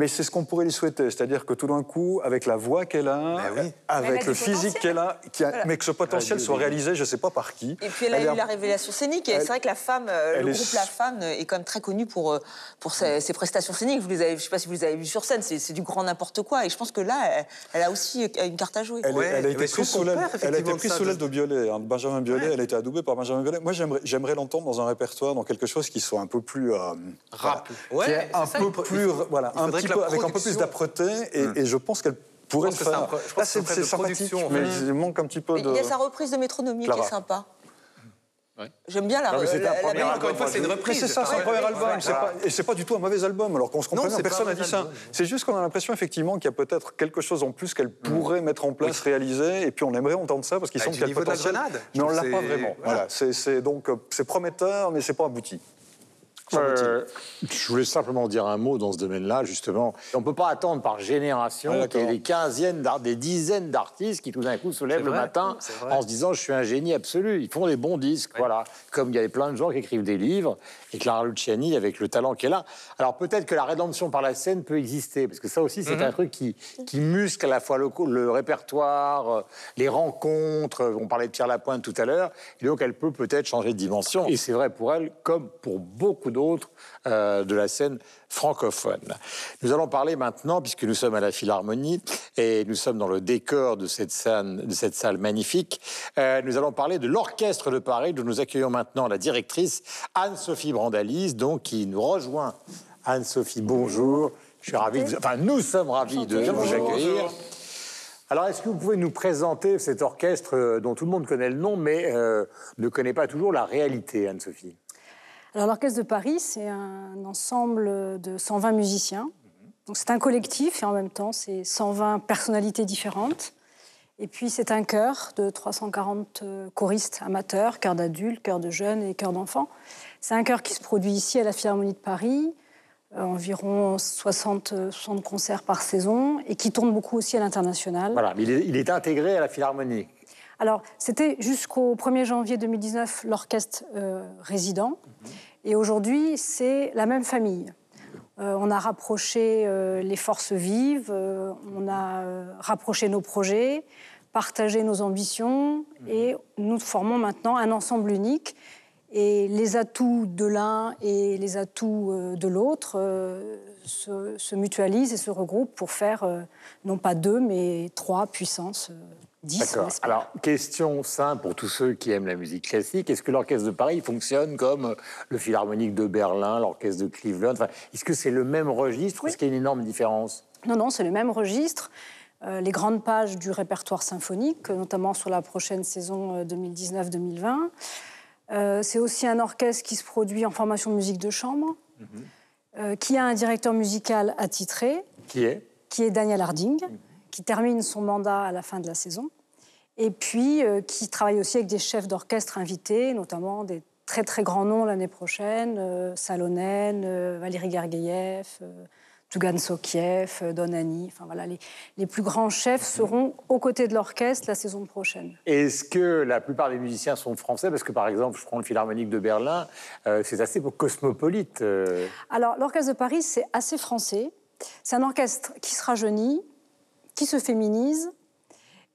Mais c'est ce qu'on pourrait lui souhaiter, c'est-à-dire que tout d'un coup, avec la voix qu'elle a, Ben oui. Avec a le physique qu'elle a, qui a- Voilà. mais que ce potentiel soit réalisé, je sais pas par qui. Et puis elle a Elle eu la révélation scénique. Et c'est vrai que la femme, euh, elle le est- groupe La Femme est quand même très connu pour, euh, pour ses, ses prestations scéniques. Vous les avez, je ne sais pas si vous les avez vues sur scène, c'est c'est du grand n'importe quoi. Et je pense que là, elle, elle a aussi euh, une carte à jouer. Elle, Ouais, elle a été prise sous l'aile perd elle a été effectivement prise ça sous de- de Biolay, hein, Benjamin Biolay. Elle a été adoubée par Benjamin Biolay. Moi, j'aimerais, j'aimerais l'entendre dans un répertoire, dans quelque chose qui soit un peu plus euh, Rap. voilà, qui Ouais, est un peu plus, voilà, un petit peu avec un peu plus d'âpreté. Et, et je pense qu'elle pourrait Je le pense c'est faire. un pro- je pense Là, que c'est sympathique, production, mais en fait. il manque un petit peu Mais de. Il y a sa reprise de Métronomie qui Clara. est sympa. J'aime bien la, Non, mais la- la- la- encore une fois, c'est une reprise. c'est ça, c'est un Ouais, premier ouais, album. pas- et c'est pas du tout un mauvais album. Alors qu'on se comprend Non, bien, personne n'a dit ça. C'est juste qu'on a l'impression effectivement qu'il y a peut-être quelque chose en plus qu'elle pourrait mettre en place, réaliser, et puis on aimerait entendre ça parce qu'il semble du qu'il y a le niveau de la potentiel. grenade. Je Mais on l'a pas vraiment. voilà. Voilà, c'est, donc euh, c'est prometteur, mais c'est pas abouti. Euh, je voulais simplement dire un mot dans ce domaine-là, justement. On ne peut pas attendre par génération Ah, qu'il y ait d'accord. des quinzièmes, d'ar- des dizaines d'artistes qui tout d'un coup se lèvent le matin en se disant je suis un génie absolu. Ils font des bons disques, voilà. Comme il y a plein de gens qui écrivent des livres, et Clara Luciani avec le talent qu'elle a. Alors peut-être que la rédemption par la scène peut exister, parce que ça aussi c'est un truc qui, qui muscle à la fois le, le répertoire, euh, les rencontres. On parlait de Pierre Lapointe tout à l'heure, et donc elle peut peut-être changer de dimension. Et c'est vrai pour elle, comme pour beaucoup d'autres euh, de la scène francophone. Nous allons parler maintenant, puisque nous sommes à la Philharmonie et nous sommes dans le décor de cette salle, de cette salle magnifique, euh, nous allons parler de l'Orchestre de Paris, dont nous accueillons maintenant la directrice Anne-Sophie Brandalise, donc qui nous rejoint. Anne-Sophie, bonjour. Je suis ravi de. Enfin, nous sommes ravis de vous accueillir. Alors, est-ce que vous pouvez nous présenter cet orchestre euh, dont tout le monde connaît le nom, mais euh, ne connaît pas toujours la réalité, Anne-Sophie? Alors l'Orchestre de Paris, c'est un ensemble de 120 musiciens. Donc c'est un collectif et en même temps, c'est 120 personnalités différentes. Et puis c'est un chœur de 340 euh, choristes amateurs, chœurs d'adultes, chœurs de jeunes et chœurs d'enfants. C'est un chœur qui se produit ici à la Philharmonie de Paris, euh, environ 60, euh, 60 concerts par saison, et qui tourne beaucoup aussi à l'international. Voilà, mais il est intégré à la Philharmonie. Alors, c'était jusqu'au 1er janvier 2019 l'orchestre euh, résident. Et aujourd'hui, c'est la même famille. Euh, on a rapproché euh, les forces vives, on a rapproché nos projets, partagé nos ambitions et nous formons maintenant un ensemble unique. Et les atouts de l'un et les atouts de l'autre se, se mutualisent et se regroupent pour faire non pas deux, mais trois puissances, euh, dix. on D'accord. espère. Alors, question simple pour tous ceux qui aiment la musique classique. Est-ce que l'orchestre de Paris fonctionne comme le Philharmonique de Berlin, l'orchestre de Cleveland? Enfin, Est-ce que c'est le même registre ou est-ce qu'il y a une énorme différence? Non, non, c'est le même registre. Euh, les grandes pages du répertoire symphonique, euh, notamment sur la prochaine saison euh, 2019-2020. Euh, c'est aussi un orchestre qui se produit en formation de musique de chambre, euh, qui a un directeur musical attitré, Qui est? qui est Daniel Harding, qui termine son mandat à la fin de la saison, et puis euh, qui travaille aussi avec des chefs d'orchestre invités, notamment des très très grands noms l'année prochaine, euh, Salonen, euh, Valéry Gergiev, Tugan Sokiev, euh, Donani, enfin voilà, les, les plus grands chefs seront aux côtés de l'orchestre la saison prochaine. Est-ce que la plupart des musiciens sont français? Parce que, par exemple, je prends le Philharmonique de Berlin, euh, c'est assez cosmopolite. euh. Alors, l'Orchestre de Paris, c'est assez français. C'est un orchestre qui se rajeunit, qui se féminise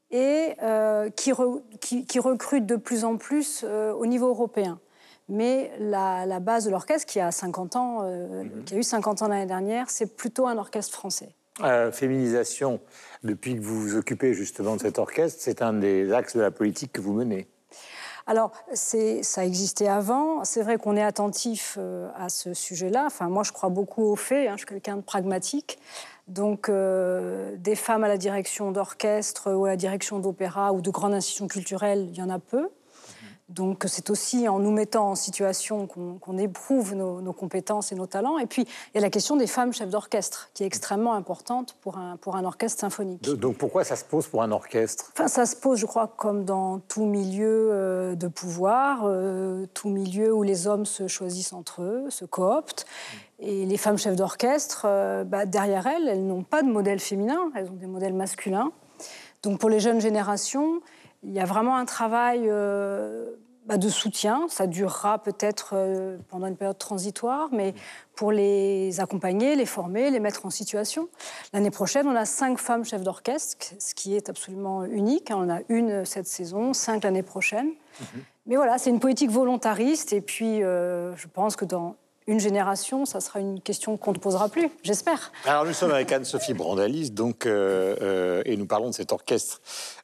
et euh, qui, re- qui- qui recrute de plus en plus euh, au niveau européen. Mais la, la base de l'orchestre, qui a 50 ans, euh, qui a eu 50 ans l'année dernière, c'est plutôt un orchestre français. Féminisation, depuis que vous vous occupez justement de cet orchestre, c'est un des axes de la politique que vous menez. Alors, ça existait avant. C'est vrai qu'on est attentif euh, à ce sujet-là. Enfin, moi, je crois beaucoup aux faits. hein. Je suis quelqu'un de pragmatique. Donc, euh, des femmes à la direction d'orchestre ou à la direction d'opéra ou de grandes institutions culturelles, il y en a peu. Donc, c'est aussi en nous mettant en situation qu'on éprouve nos, nos compétences et nos talents. Et puis, il y a la question des femmes chefs d'orchestre, qui est extrêmement importante pour un, pour un orchestre symphonique. Do- Donc pourquoi ça se pose pour un orchestre? Enfin, ça se pose, je crois, comme dans tout milieu euh, de pouvoir, euh, tout milieu où les hommes se choisissent entre eux, se cooptent. Et les femmes chefs d'orchestre, euh, bah, derrière elles, elles n'ont pas de modèle féminin, elles ont des modèles masculins. Donc pour les jeunes générations, il y a vraiment un travail euh, bah, de soutien. Ça durera peut-être euh, pendant une période transitoire, mais pour les accompagner, les former, les mettre en situation. L'année prochaine, on a cinq femmes chefs d'orchestre, ce qui est absolument unique. On en a une cette saison, cinq l'année prochaine. Mais voilà, c'est une politique volontariste. Et puis, euh, je pense que dans une génération, ça sera une question qu'on ne posera plus, j'espère. Alors nous sommes avec Anne-Sophie Brandalis, donc, euh, euh, et nous parlons de cet orchestre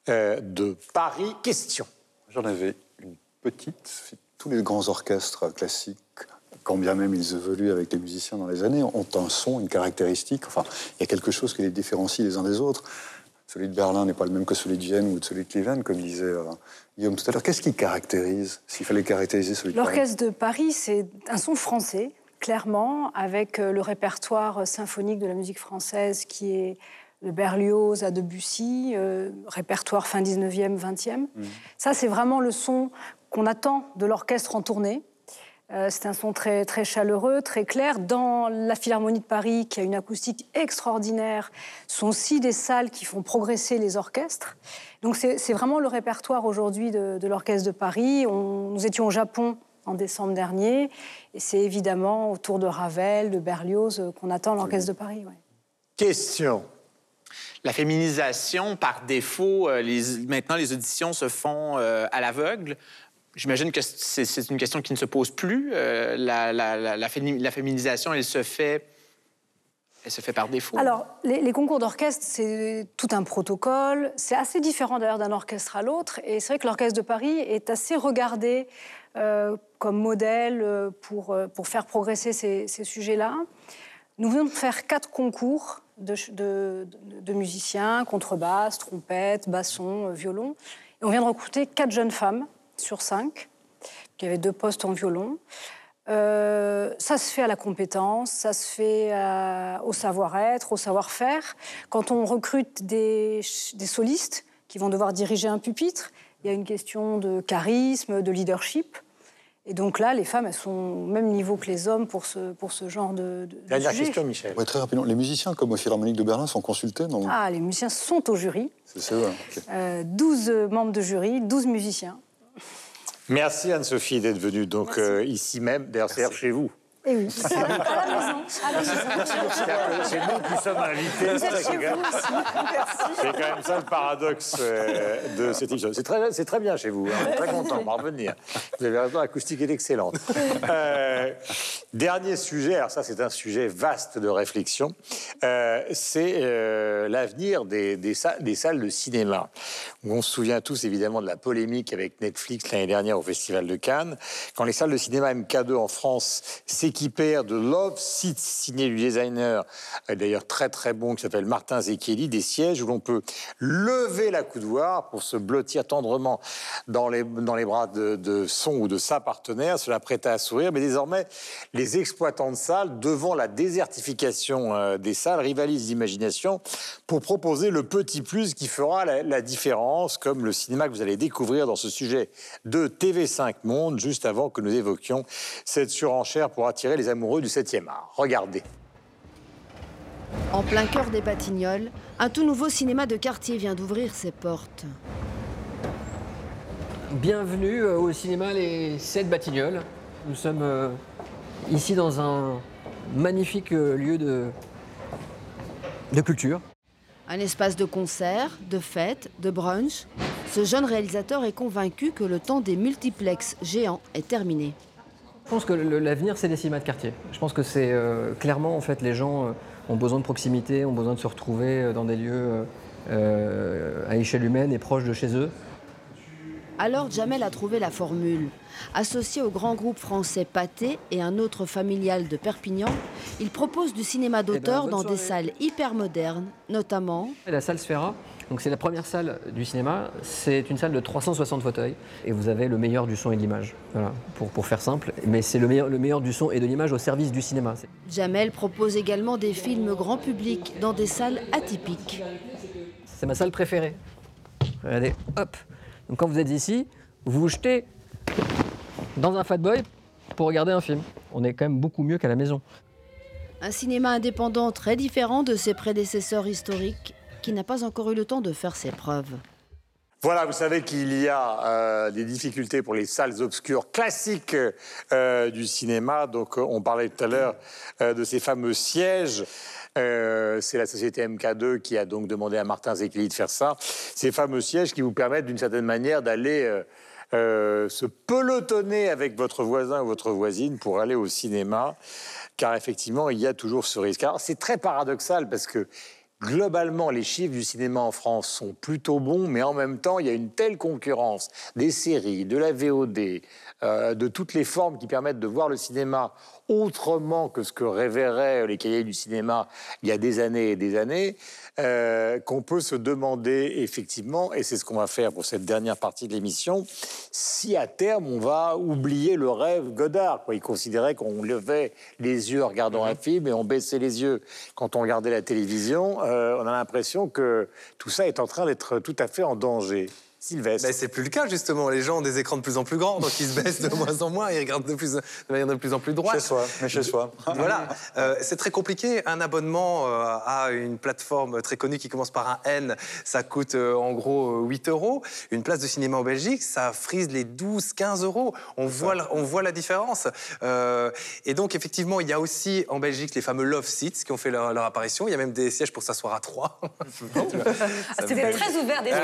euh, de Paris. Question. J'en avais une petite. Tous les grands orchestres classiques, quand bien même ils évoluent avec les musiciens dans les années, ont un son, une caractéristique. Enfin, il y a quelque chose qui les différencie les uns des autres. Celui de Berlin n'est pas le même que celui de Vienne ou de celui de Cleveland, comme disait euh, Guillaume tout à l'heure. Qu'est-ce qui caractérise, s'il fallait caractériser celui de Paris? L'orchestre de Paris, c'est un son français, clairement, avec euh, le répertoire symphonique de la musique française qui est de Berlioz à Debussy, euh, répertoire fin 19e, 20e. Ça, c'est vraiment le son qu'on attend de l'orchestre en tournée. Euh, c'est un son très, très chaleureux, très clair. Dans la Philharmonie de Paris, qui a une acoustique extraordinaire, sont aussi des salles qui font progresser les orchestres. Donc c'est c'est vraiment le répertoire aujourd'hui de, de l'Orchestre de Paris. On- nous étions au Japon en décembre dernier, et c'est évidemment autour de Ravel, de Berlioz euh, qu'on attend l'Orchestre de Paris. ouais. Question. La féminisation, par défaut, euh, les- maintenant, les auditions se font euh, à l'aveugle. J'imagine que c'est une question qui ne se pose plus. Euh, la, la- la- la féni- la féminisation, elle se fait, elle se fait par défaut. Alors, les, les concours d'orchestre, c'est tout un protocole. C'est assez différent d'ailleurs d'un orchestre à l'autre. Et c'est vrai que l'Orchestre de Paris est assez regardé euh, comme modèle euh, pour, euh, pour faire progresser ces, sujets-là. Nous venons de faire quatre concours de, de- musiciens, contrebasse, trompette, basson, euh, violon. Et on vient de recruter quatre jeunes femmes sur cinq. Il y avait deux postes en violon. Euh, ça se fait à la compétence, ça se fait au savoir-être, au savoir-faire. Quand on recrute des, des solistes qui vont devoir diriger un pupitre, il y a une question de charisme, de leadership. Et donc là, les femmes, elles sont au même niveau que les hommes pour ce, pour ce genre de, de- de Dernière sujet. question, Michel. Ouais, très rapidement. Les musiciens, comme au Philharmonique de Berlin, sont consultés dans... Ah, les musiciens sont au jury. C'est hein, ok. Euh, 12 membres de jury, 12 musiciens. Merci Anne-Sophie d'être venue donc euh, ici même, d'ailleurs chez vous. Et oui, c'est à la, à la maison. À la maison. C'est nous qui sommes invités. C'est chez quand vous même- aussi. Merci. c'est quand même ça le paradoxe euh, de cette émission. C'est très, c'est très bien chez vous, hein. on est très content de revenir. Vous avez raison, l'acoustique est excellente. Euh, dernier sujet, alors ça c'est un sujet vaste de réflexion, euh, c'est euh, l'avenir des, des, sa- des salles de cinéma. On se souvient tous évidemment de la polémique avec Netflix l'année dernière au Festival de Cannes, quand les salles de cinéma MK2 en France s'équipèrent de Love Seats signé du designer, d'ailleurs très très bon, qui s'appelle Martin Zekeli, des sièges où l'on peut lever la coudoir pour se blottir tendrement dans les, dans les bras de, son ou de sa partenaire, cela prête à sourire. Mais désormais, les exploitants de salles, devant la désertification euh, des salles, rivalisent d'imagination pour proposer le petit plus qui fera la, la différence, comme le cinéma que vous allez découvrir dans ce sujet de TV5 Monde, juste avant que nous évoquions cette surenchère pour attirer les amoureux du 7e art. Regardez. En plein cœur des Batignolles, un tout nouveau cinéma de quartier vient d'ouvrir ses portes. Bienvenue euh, au cinéma Les 7 Batignolles. Nous sommes euh, ici dans un magnifique euh, lieu de, de culture. Un espace de concert, de fêtes, de brunch. Ce jeune réalisateur est convaincu que le temps des multiplexes géants est terminé. Je pense que l'avenir, c'est les cinémas de quartier. Je pense que c'est euh, clairement, en fait, les gens euh, ont besoin de proximité, ont besoin de se retrouver euh, dans des lieux euh, à échelle humaine et proches de chez eux. Alors Jamel a trouvé la formule. Associé au grand groupe français Pathé et un autre familial de Perpignan, il propose du cinéma d'auteur bonne dans des salles hyper modernes, notamment La salle Sphera, donc c'est la première salle du cinéma, c'est une salle de 360 fauteuils et vous avez le meilleur du son et de l'image. Voilà, pour, pour faire simple, mais c'est le meilleur, le meilleur du son et de l'image au service du cinéma. Jamel propose également des films grand public dans des salles atypiques. C'est ma salle préférée. Regardez, hop. Donc quand vous êtes ici, vous vous jetez dans un fat boy pour regarder un film. On est quand même beaucoup mieux qu'à la maison. Un cinéma indépendant très différent de ses prédécesseurs historiques qui n'a pas encore eu le temps de faire ses preuves. Voilà, vous savez qu'il y a euh, des difficultés pour les salles obscures classiques euh, du cinéma. Donc, euh, on parlait tout à l'heure de ces fameux sièges. C'est la société MK2 qui a donc demandé à Martin Zekeli de faire ça. Ces fameux sièges qui vous permettent d'une certaine manière d'aller se pelotonner avec votre voisin ou votre voisine pour aller au cinéma. Car effectivement, il y a toujours ce risque. Alors, c'est très paradoxal parce que Globalement, les chiffres du cinéma en France sont plutôt bons, mais en même temps, il y a une telle concurrence des séries, de la VOD, euh, de toutes les formes qui permettent de voir le cinéma autrement que ce que révéraient les cahiers du cinéma il y a des années et des années, euh, qu'on peut se demander effectivement, et c'est ce qu'on va faire pour cette dernière partie de l'émission, si à terme on va oublier le rêve Godard. Quoi. Il considérait qu'on levait les yeux en regardant un film et on baissait les yeux quand on regardait la télévision. Euh, on a l'impression que tout ça est en train d'être tout à fait en danger. Sylvestre. Ben, c'est plus le cas justement. Les gens ont des écrans de plus en plus grands, donc ils se baissent de moins en moins, ils regardent de, plus, de manière de plus en plus droite. Chez soi, mais chez soi. Voilà, Euh, c'est très compliqué. Un abonnement euh, à une plateforme très connue qui commence par un N, ça coûte euh, en gros euh, 8 euros. Une place de cinéma en Belgique, ça frise les 12, 15 euros. On voit, la- on voit la différence. Euh, et donc effectivement, il y a aussi en Belgique les fameux Love Seats qui ont fait leur, leur apparition. Il y a même des sièges pour s'asseoir à trois. Ah, c'est très ouvert déjà.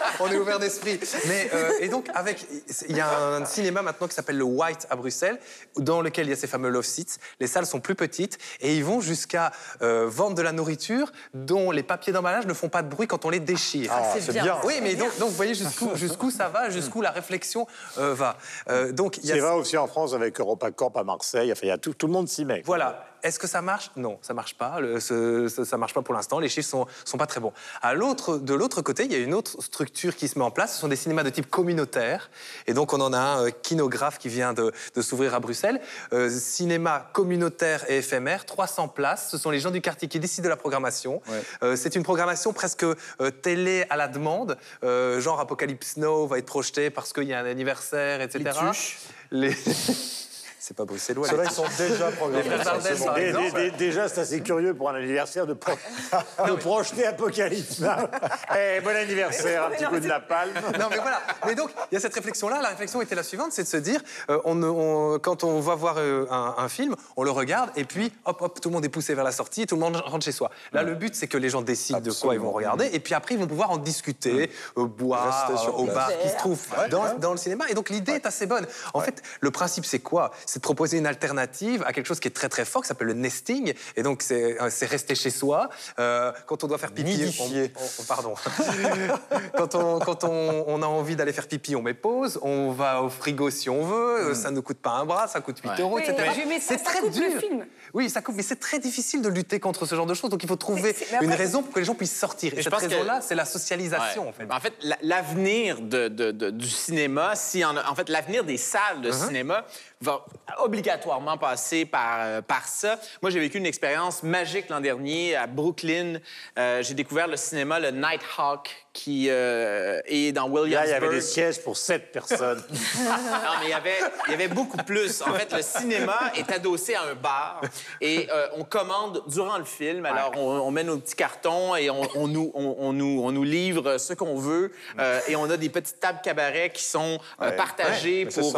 On est, ouvert d'esprit. Mais euh, et donc avec, il y a un cinéma maintenant qui s'appelle le White à Bruxelles, dans lequel il y a ces fameux love seats. Les salles sont plus petites et ils vont jusqu'à euh, vendre de la nourriture dont les papiers d'emballage ne font pas de bruit quand on les déchire. Ah, c'est bien. bien. Oui, mais donc, donc vous voyez jusqu'où jusqu'où ça va, jusqu'où la réflexion euh, va. Euh, donc il y a C'est vrai aussi en France avec EuropaCorp à Marseille. Enfin, il y a tout, tout le monde s'y met. voilà. Est-ce que ça marche? Non, ça marche pas. Le- ce- ce- ça marche pas pour l'instant. Les chiffres sont, sont pas très bons. À l'autre, de l'autre côté, il y a une autre structure qui se met en place. Ce sont des cinémas de type communautaire. Et donc, on en a un euh, kinographe qui vient de, de s'ouvrir à Bruxelles. Euh, cinéma communautaire et éphémère, 300 places. Ce sont les gens du quartier qui décident de la programmation. Ouais. Euh, c'est une programmation presque euh, télé à la demande. Genre Apocalypse Now va être projeté parce qu'il y a un anniversaire, etc. Les- C'est pas bruxellois. Ceux-là, ils sont déjà programmés. Dé- dé- dé- déjà, c'est assez curieux pour un anniversaire de, pro- de projeter Apocalypse. Eh, bon anniversaire, un petit coup de napalm. Non, mais voilà. Mais donc, il y a cette réflexion-là. La réflexion était la suivante, c'est de se dire, euh, on, on- quand on va voir euh, un, un film, on le regarde et puis, hop, hop, tout le monde est poussé vers la sortie et tout le monde rentre chez soi. Là, le but, c'est que les gens décident de quoi ils vont regarder et puis après, ils vont pouvoir en discuter, euh, boire au bar qui se trouve Ouais, dans, ouais. dans le cinéma. Et donc, l'idée est assez bonne. En fait, le principe, c'est quoi? C'est de proposer une alternative à quelque chose qui est très, très fort, qui s'appelle le nesting. Et donc, c'est euh, c'est rester chez soi. Euh, quand on doit faire pipi, on- on- pardon. quand on, quand on, on a envie d'aller faire pipi, on met pause. On va au frigo si on veut. Ça ne coûte pas un bras, ça coûte 8 euros, Oui, etc. mais- mais ça- C'est très coupe le dur. film. Oui, ça coupe, mais c'est très difficile de lutter contre ce genre de choses. Donc il faut trouver une après- raison pour que les gens puissent sortir. Et cette pense que- raison-là, c'est la socialisation, Ouais. en fait. En fait, la- l'avenir de- de- de- du cinéma, si en fait, l'avenir des salles de Uh-huh. cinéma va obligatoirement passer par, euh, par ça. Moi, j'ai vécu une expérience magique l'an dernier à Brooklyn. Euh, j'ai découvert le cinéma, le Nighthawk, qui euh, est dans Là, il y Williamsburg. avait des sièges pour sept personnes. Non, mais il y avait, il y avait beaucoup plus. En fait, le cinéma est adossé à un bar et euh, on commande durant le film. Alors, on, on met nos petits cartons et on, on nous, on, nous, on nous livre ce qu'on veut. Euh, et on a des petites tables cabaret qui sont Ouais. partagées Ouais, pour,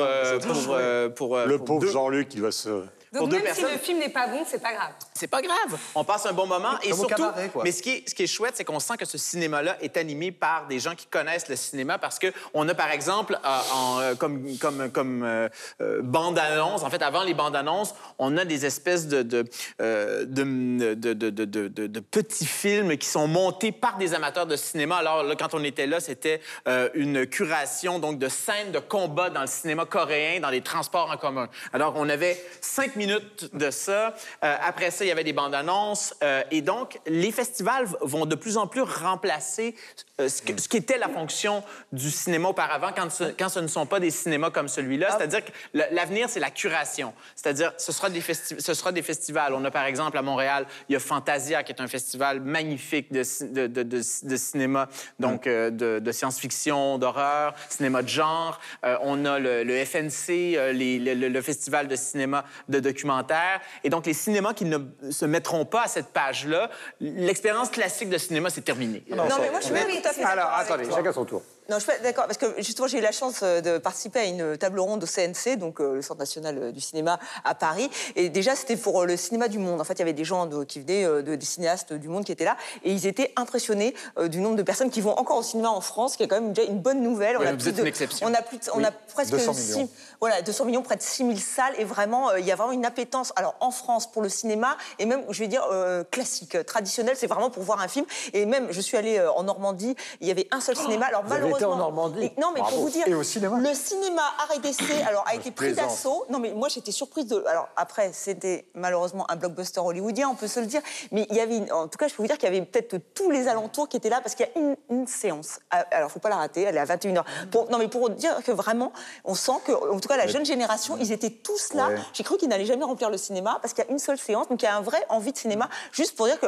pour, pour, euh, Le pour pauvre Jean-Luc, il va se... pour Donc deux même si le film n'est pas bon, c'est pas grave. C'est pas grave. On passe un bon moment. Et surtout, cabaret, quoi. mais ce qui, est, ce qui est chouette, c'est qu'on sent que ce cinéma-là est animé par des gens qui connaissent le cinéma parce qu'on a, par exemple, euh, en, euh, comme, comme, comme euh, euh, bande-annonce, en fait, avant les bandes-annonces, on a des espèces de, de, euh, de, de, de- de- de- de- de petits films qui sont montés par des amateurs de cinéma. Alors, là, quand on était là, c'était euh, une curation donc de scènes de combat dans le cinéma coréen, dans les transports en commun. Alors, on avait cinq minutes de ça. Euh, après ça, il y avait des bandes annonces. Euh, et donc, les festivals vont de plus en plus remplacer euh, ce, que- ce qui était la fonction du cinéma auparavant quand ce, quand ce ne sont pas des cinémas comme celui-là. C'est-à-dire que l'avenir, c'est la curation. C'est-à-dire, ce sera, des festi- ce sera des festivals. On a, par exemple, à Montréal, il y a Fantasia, qui est un festival magnifique de, de, de- cinéma, donc euh, de, science-fiction, d'horreur, cinéma de genre. On a le, le FNC, les- le, le- le festival de cinéma de documentaire. Et donc, les cinémas qui ne se mettront pas à cette page-là, l'expérience classique de cinéma, c'est terminé. Non, mais moi, je suis pas tout à fait Alors, attendez, toi. chacun son tour. Non, je suis pas d'accord, parce que justement, j'ai eu la chance euh, de participer à une table ronde au CNC, donc euh, le Centre national euh, du cinéma à Paris. Et déjà, c'était pour le cinéma du monde. En fait, il y avait des gens de- qui venaient, de, des cinéastes du monde qui étaient là, et ils étaient impressionnés euh, du nombre de personnes qui vont encore au cinéma en France, qui est quand même déjà une bonne nouvelle. Oui, a vous plus êtes de- une exception. On a, plus de- on a presque 200 six- millions. Voilà, 200 millions, près de 6000 salles, et vraiment, euh, il y a vraiment une appétence. Alors, en France, pour le cinéma, et même, je vais dire, euh, classique, euh, traditionnel, c'est vraiment pour voir un film. Et même, je suis allée euh, en Normandie, il y avait un seul cinéma. Alors, vous avez malheureusement. été en Normandie Et- non, mais Bravo. pour vous dire. Et au cinéma Le cinéma arrêt d'essai, alors, a été pris d'assaut. Non, mais moi, j'étais surprise de. Alors, après, c'était malheureusement un blockbuster hollywoodien, on peut se le dire. Mais il y avait. une- En tout cas, je peux vous dire qu'il y avait peut-être tous les alentours qui étaient là, parce qu'il y a une, une séance. Ah, Alors, faut pas la rater, elle est à 21h. Pour- non, mais pour dire que vraiment, on sent que, en tout cas, la jeune génération, ils étaient tous là. Ouais. J'ai cru qu'ils n'allaient jamais remplir le cinéma, parce qu'il y a une seule séance. Donc, il y a un vrai envie de cinéma, juste pour dire que.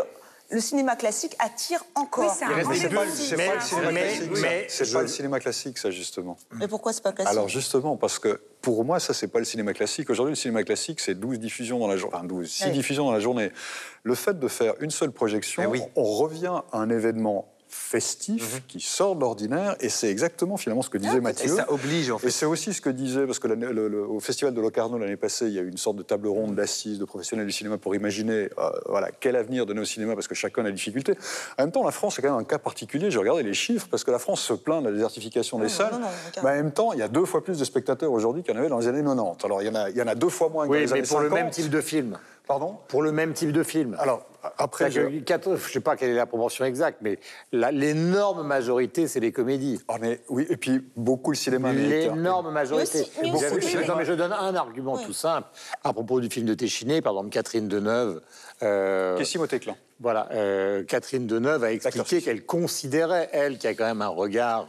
Le cinéma classique attire encore. Oui, c'est pas, Mais- pas le cinéma mais- classique. mais C'est pas le cinéma classique, ça, justement. Mais pourquoi c'est pas classique? Alors justement, parce que pour moi, ça, c'est pas le cinéma classique. Aujourd'hui, le cinéma classique, c'est 12 diffusions dans la journée. Enfin, 12, 6 Oui. diffusions dans la journée. Le fait de faire une seule projection, Eh oui. on revient à un événement festif qui sort de l'ordinaire, et c'est exactement finalement ce que disait Et Mathieu. ça oblige, en fait. Et c'est aussi ce que disait, parce que l'année- le- le- au Festival de Locarno l'année passée, il y a eu une sorte de table ronde d'assises de professionnels du cinéma pour imaginer euh, voilà, quel avenir donner au cinéma, parce que chacun a des difficultés. En même temps, la France est quand même un cas particulier. J'ai regardé les chiffres, parce que la France se plaint de la désertification des Non, salles. non, non, regarde. mais en même temps, il y a deux fois plus de spectateurs aujourd'hui qu'il y en avait dans les années 90. Alors, il y en a, il y en a deux fois moins que dans Oui, les mais années pour le 50. même type de film. Pardon Pour le même type de film. Alors, après, je ne sais pas quelle est la proportion exacte, mais l'énorme majorité, c'est les comédies. Oh, mais oui, et puis beaucoup le cinéma américain. L'énorme majorité. Mais aussi- mais aussi- non, mais je donne un argument tout simple. À propos du film de Téchiné, par exemple, Catherine Deneuve. euh, Klein. Voilà, euh, Catherine Deneuve a expliqué qu'elle considérait, elle, qui a quand même un regard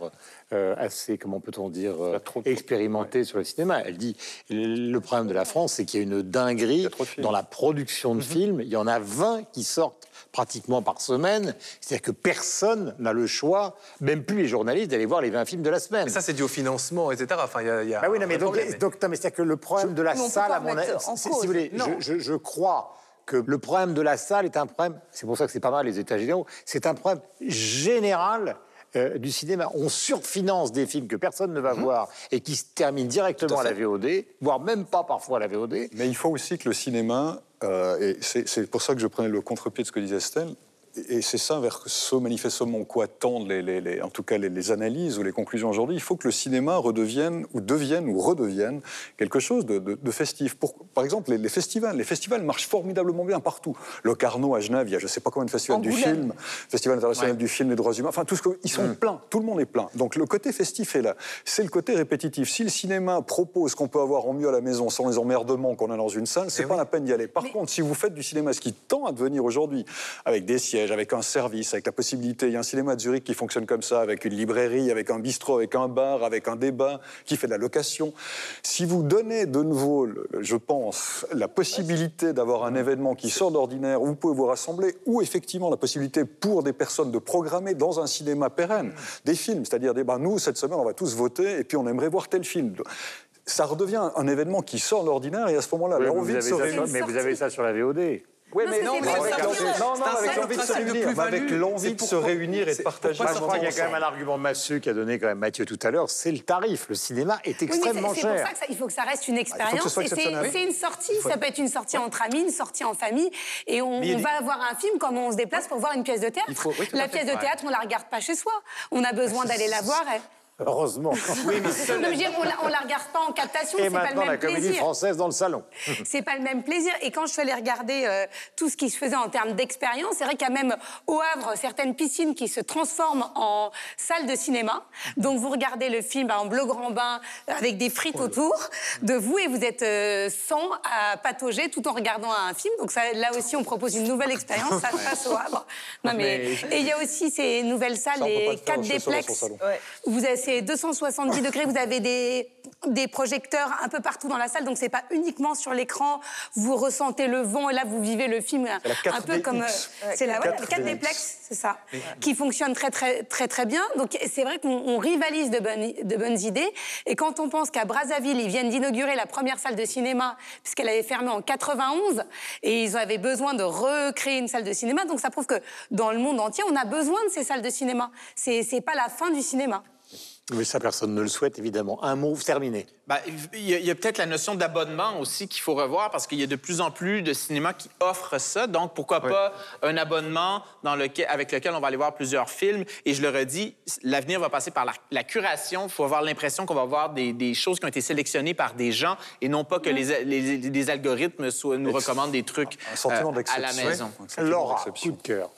euh, assez, comment peut-on dire, euh, expérimenté sur le cinéma. Elle dit le problème de la France, c'est qu'il y a une dinguerie dans la production de films. Il y en a 20 qui sortent pratiquement par semaine. C'est-à-dire que personne n'a le choix, même plus les journalistes, d'aller voir les 20 films de la semaine. Mais ça, c'est dû au financement, etc. Enfin, il y a, il y a Bah oui, non, mais donc, mais c'est-à-dire que le problème de la salle, à mon avis, si, vous voulez, Non. je, je- je crois que le problème de la salle est un problème, c'est pour ça que c'est pas mal les états généraux, c'est un problème général euh, du cinéma. On surfinance des films que personne ne va Mhm. voir et qui se terminent directement à, la VOD, voire même pas parfois à la VOD. Mais il faut aussi que le cinéma, euh, et c'est c'est pour ça que je prenais le contre-pied de ce que disait Estelle, et c'est ça vers ce manifestement quoi tendent les, les- les- en tout cas les, les analyses ou les conclusions aujourd'hui. Il faut que le cinéma redevienne ou devienne ou redevienne quelque chose de, de- de festif. Pour- par exemple, les, les festivals, les festivals marchent formidablement bien partout. Le Carnot à Genève, il y a je ne sais pas combien de festivals du film, Festival international du film des droits humains. Enfin, tout ce que, ils sont pleins. Tout le monde est plein. Donc le côté festif est là. C'est le côté répétitif. Si le cinéma propose qu'on peut avoir en mieux à la maison sans les emmerdements qu'on a dans une salle, c'est pas la peine d'y aller. Par contre, si vous faites du cinéma, ce qui tend à devenir aujourd'hui, avec des sièges, avec un service, avec la possibilité, il y a un cinéma de Zurich qui fonctionne comme ça, avec une librairie, avec un bistrot, avec un bar, avec un débat, qui fait de la location. Si vous donnez de nouveau, je pense, la possibilité d'avoir un événement qui sort d'ordinaire, où vous pouvez vous rassembler, ou effectivement la possibilité pour des personnes de programmer dans un cinéma pérenne des films, c'est-à-dire, des, ben, nous, cette semaine, on va tous voter, et puis on aimerait voir tel film. Ça redevient un événement qui sort de l'ordinaire, et à ce moment-là, Oui, mais vous avez ça mais vous avez ça sur la VOD. Oui, Non, mais c'est non, mais avec l'envie- de se réunir, mais avec l'envie de se réunir et de partager. je crois qu'il y a quand même un argument massue qu'a donné quand même Mathieu tout à l'heure, c'est le tarif. Le cinéma est extrêmement c'est c'est pour cher. ça qu'il faut que ça reste une Ah, ce expérience. c'est une sortie, ça peut être une sortie entre amis, une sortie en famille. Et on, va voir un film comme on se déplace pour voir une pièce de théâtre. La pièce de théâtre, on la regarde pas chez soi. On a besoin d'aller la voir. Et- Heureusement. Non, mais je veux dire, on la, on la regarde pas en captation, Et c'est pas le maintenant, même la comédie plaisir. française dans le salon. C'est pas le même plaisir. Et quand je suis allée regarder euh, tout ce qui se faisait en termes d'expérience, c'est vrai qu'il y a même au Havre certaines piscines qui se transforment en salle de cinéma. Donc vous regardez le film en bleu grand bain avec des frites autour de vous et vous êtes euh, sans à patauger tout en regardant un film. Donc ça, là aussi, on propose une nouvelle expérience. Ça se passe au Havre. Non, mais... Et il y a aussi ces nouvelles salles, Ça, les le faire 4 chez soi dans son déplex. salon. Vous avez ces 270 degrés, vous avez des, des projecteurs un peu partout dans la salle, donc c'est pas uniquement sur l'écran. Vous ressentez le vent et là vous vivez le film la un peu 4DX. comme euh, c'est la voilà, le 4 4DX. déplex, c'est ça, qui fonctionne très très très très bien. Donc c'est vrai qu'on on rivalise de bonnes de bonnes idées. Et quand on pense qu'à Brazzaville ils viennent d'inaugurer la première salle de cinéma puisqu'elle avait fermé en 91 et ils avaient besoin de recréer une salle de cinéma, donc ça prouve que dans le monde entier on a besoin de ces salles de cinéma. C'est pas la fin du cinéma. Mais ça, personne ne le souhaite, évidemment. Un mot terminé. Ben, il y a, peut-être la notion d'abonnement aussi qu'il faut revoir parce qu'il y a de plus en plus de cinémas qui offrent ça. Donc, pourquoi pas un abonnement dans lequel, avec lequel on va aller voir plusieurs films. Et je le redis, l'avenir va passer par la, la curation. Il faut avoir l'impression qu'on va voir des, des choses qui ont été sélectionnées par des gens et non pas que les, les- les algorithmes soient- nous recommandent des trucs Un sentiment euh, à la maison. Sentiment Laura, coup de cœur.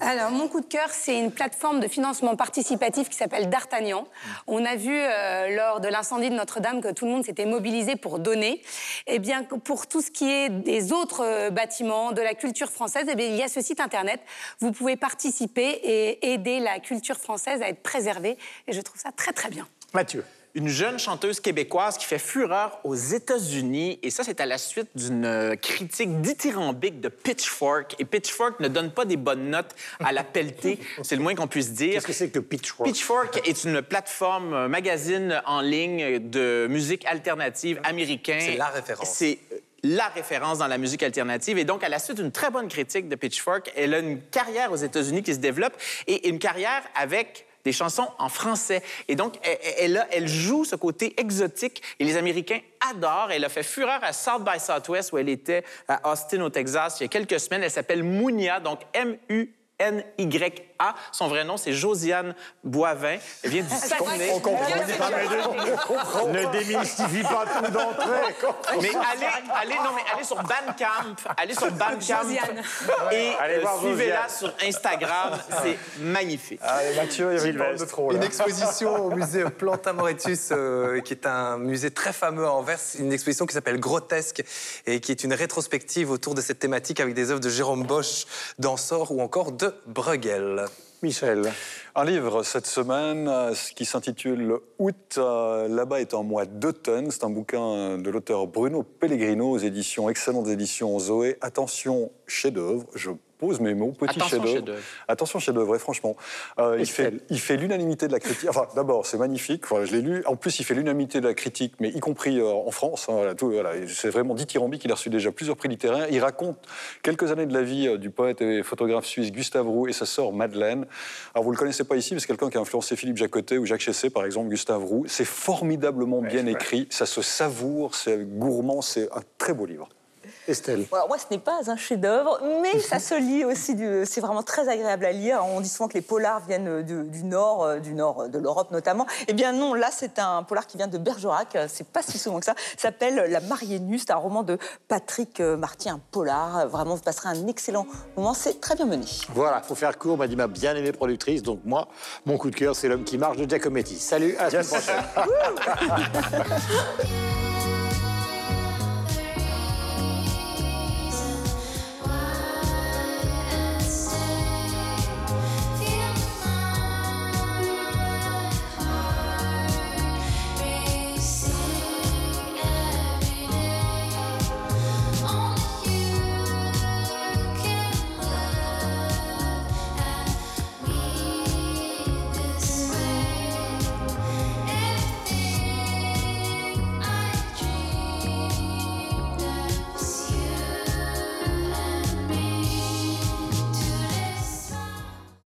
Alors, mon coup de cœur, c'est une plateforme de financement participatif qui s'appelle D'Artagnan. On a vu euh, lors de l'incendie de Notre-Dame que tout le monde s'était mobilisé pour donner. Eh bien, pour tout ce qui est des autres euh, bâtiments, de la culture française, eh bien, il y a ce site internet. Vous pouvez participer et aider la culture française à être préservée. Et je trouve ça très, très bien. Mathieu. Une jeune chanteuse québécoise qui fait fureur aux États-Unis. Et ça, c'est à la suite d'une euh, critique dithyrambique de Pitchfork. Et Pitchfork ne donne pas des bonnes notes à la pelletée, c'est le moins qu'on puisse dire. Qu'est-ce que c'est que Pitchfork? Pitchfork est une plateforme, un magazine en ligne de musique alternative américain. C'est la référence. C'est euh, la référence dans la musique alternative. Et donc, à la suite d'une très bonne critique de Pitchfork, elle a une carrière aux États-Unis qui se développe et une carrière avec des chansons en français. Et donc, elle, elle, joue ce côté exotique et les Américains adorent. Elle a fait fureur à South by Southwest où elle était à Austin, au Texas, il y a quelques semaines. Elle s'appelle Mounia, donc M-U Son vrai nom, c'est Josiane Boivin. Elle vient du Saguenay. On comprend. Ne démystifie pas tout d'entrée. Mais allez, allez, non, mais allez sur Bandcamp, allez sur Bandcamp Josiane. et euh, suivez-la sur Instagram. C'est magnifique. Allez, Mathieu, il y avait une parole de trop, là. Une exposition au musée Planta Moretus, euh, qui est un musée très fameux à Anvers, une exposition qui s'appelle Grotesque et qui est une rétrospective autour de cette thématique avec des œuvres de Jérôme Bosch, d'Ansor ou encore de Bruegel. Michel. Un livre cette semaine euh, qui s'intitule Août, euh, là-bas est un mois d'automne. C'est un bouquin de l'auteur Bruno Pellegrino aux éditions, excellentes éditions Zoé. Attention, chef-d'œuvre. Je pose mes mots, petit chef-d'œuvre. Attention, chef-d'œuvre, et franchement. euh, il, fait, il fait l'unanimité de la critique. Enfin, d'abord, c'est magnifique. Je l'ai lu. En plus, il fait l'unanimité de la critique, mais y compris euh, en France. hein, voilà, voilà. C'est vraiment dithyrambique. Il a reçu déjà plusieurs prix littéraires. Il raconte quelques années de la vie euh, du poète et photographe suisse Gustave Roux et sa sœur Madeleine. Alors, vous le connaissez pas ici, mais c'est quelqu'un qui a influencé Philippe Jacotet ou Jacques Chessé, par exemple, Gustave Roux. C'est formidablement bien écrit. Ça se savoure, c'est gourmand, c'est un très beau livre. Estelle. Alors moi, ce n'est pas un chef-d'œuvre, mais ça se lit aussi. du- C'est vraiment très agréable à lire. On dit souvent que les polars viennent du, du nord, euh, du nord de l'Europe notamment. Eh bien non, là, c'est un polar qui vient de Bergerac. C'est pas si souvent que ça. S'appelle La mariée nue. C'est un roman de Patrick euh, Marty, un polar. Vraiment, vous passerez un excellent moment. C'est très bien mené. Voilà, faut faire court, m'a dit ma bien aimée productrice. Donc moi, mon coup de cœur, c'est l'homme qui marche de Giacometti. Salut, à la semaine prochaine.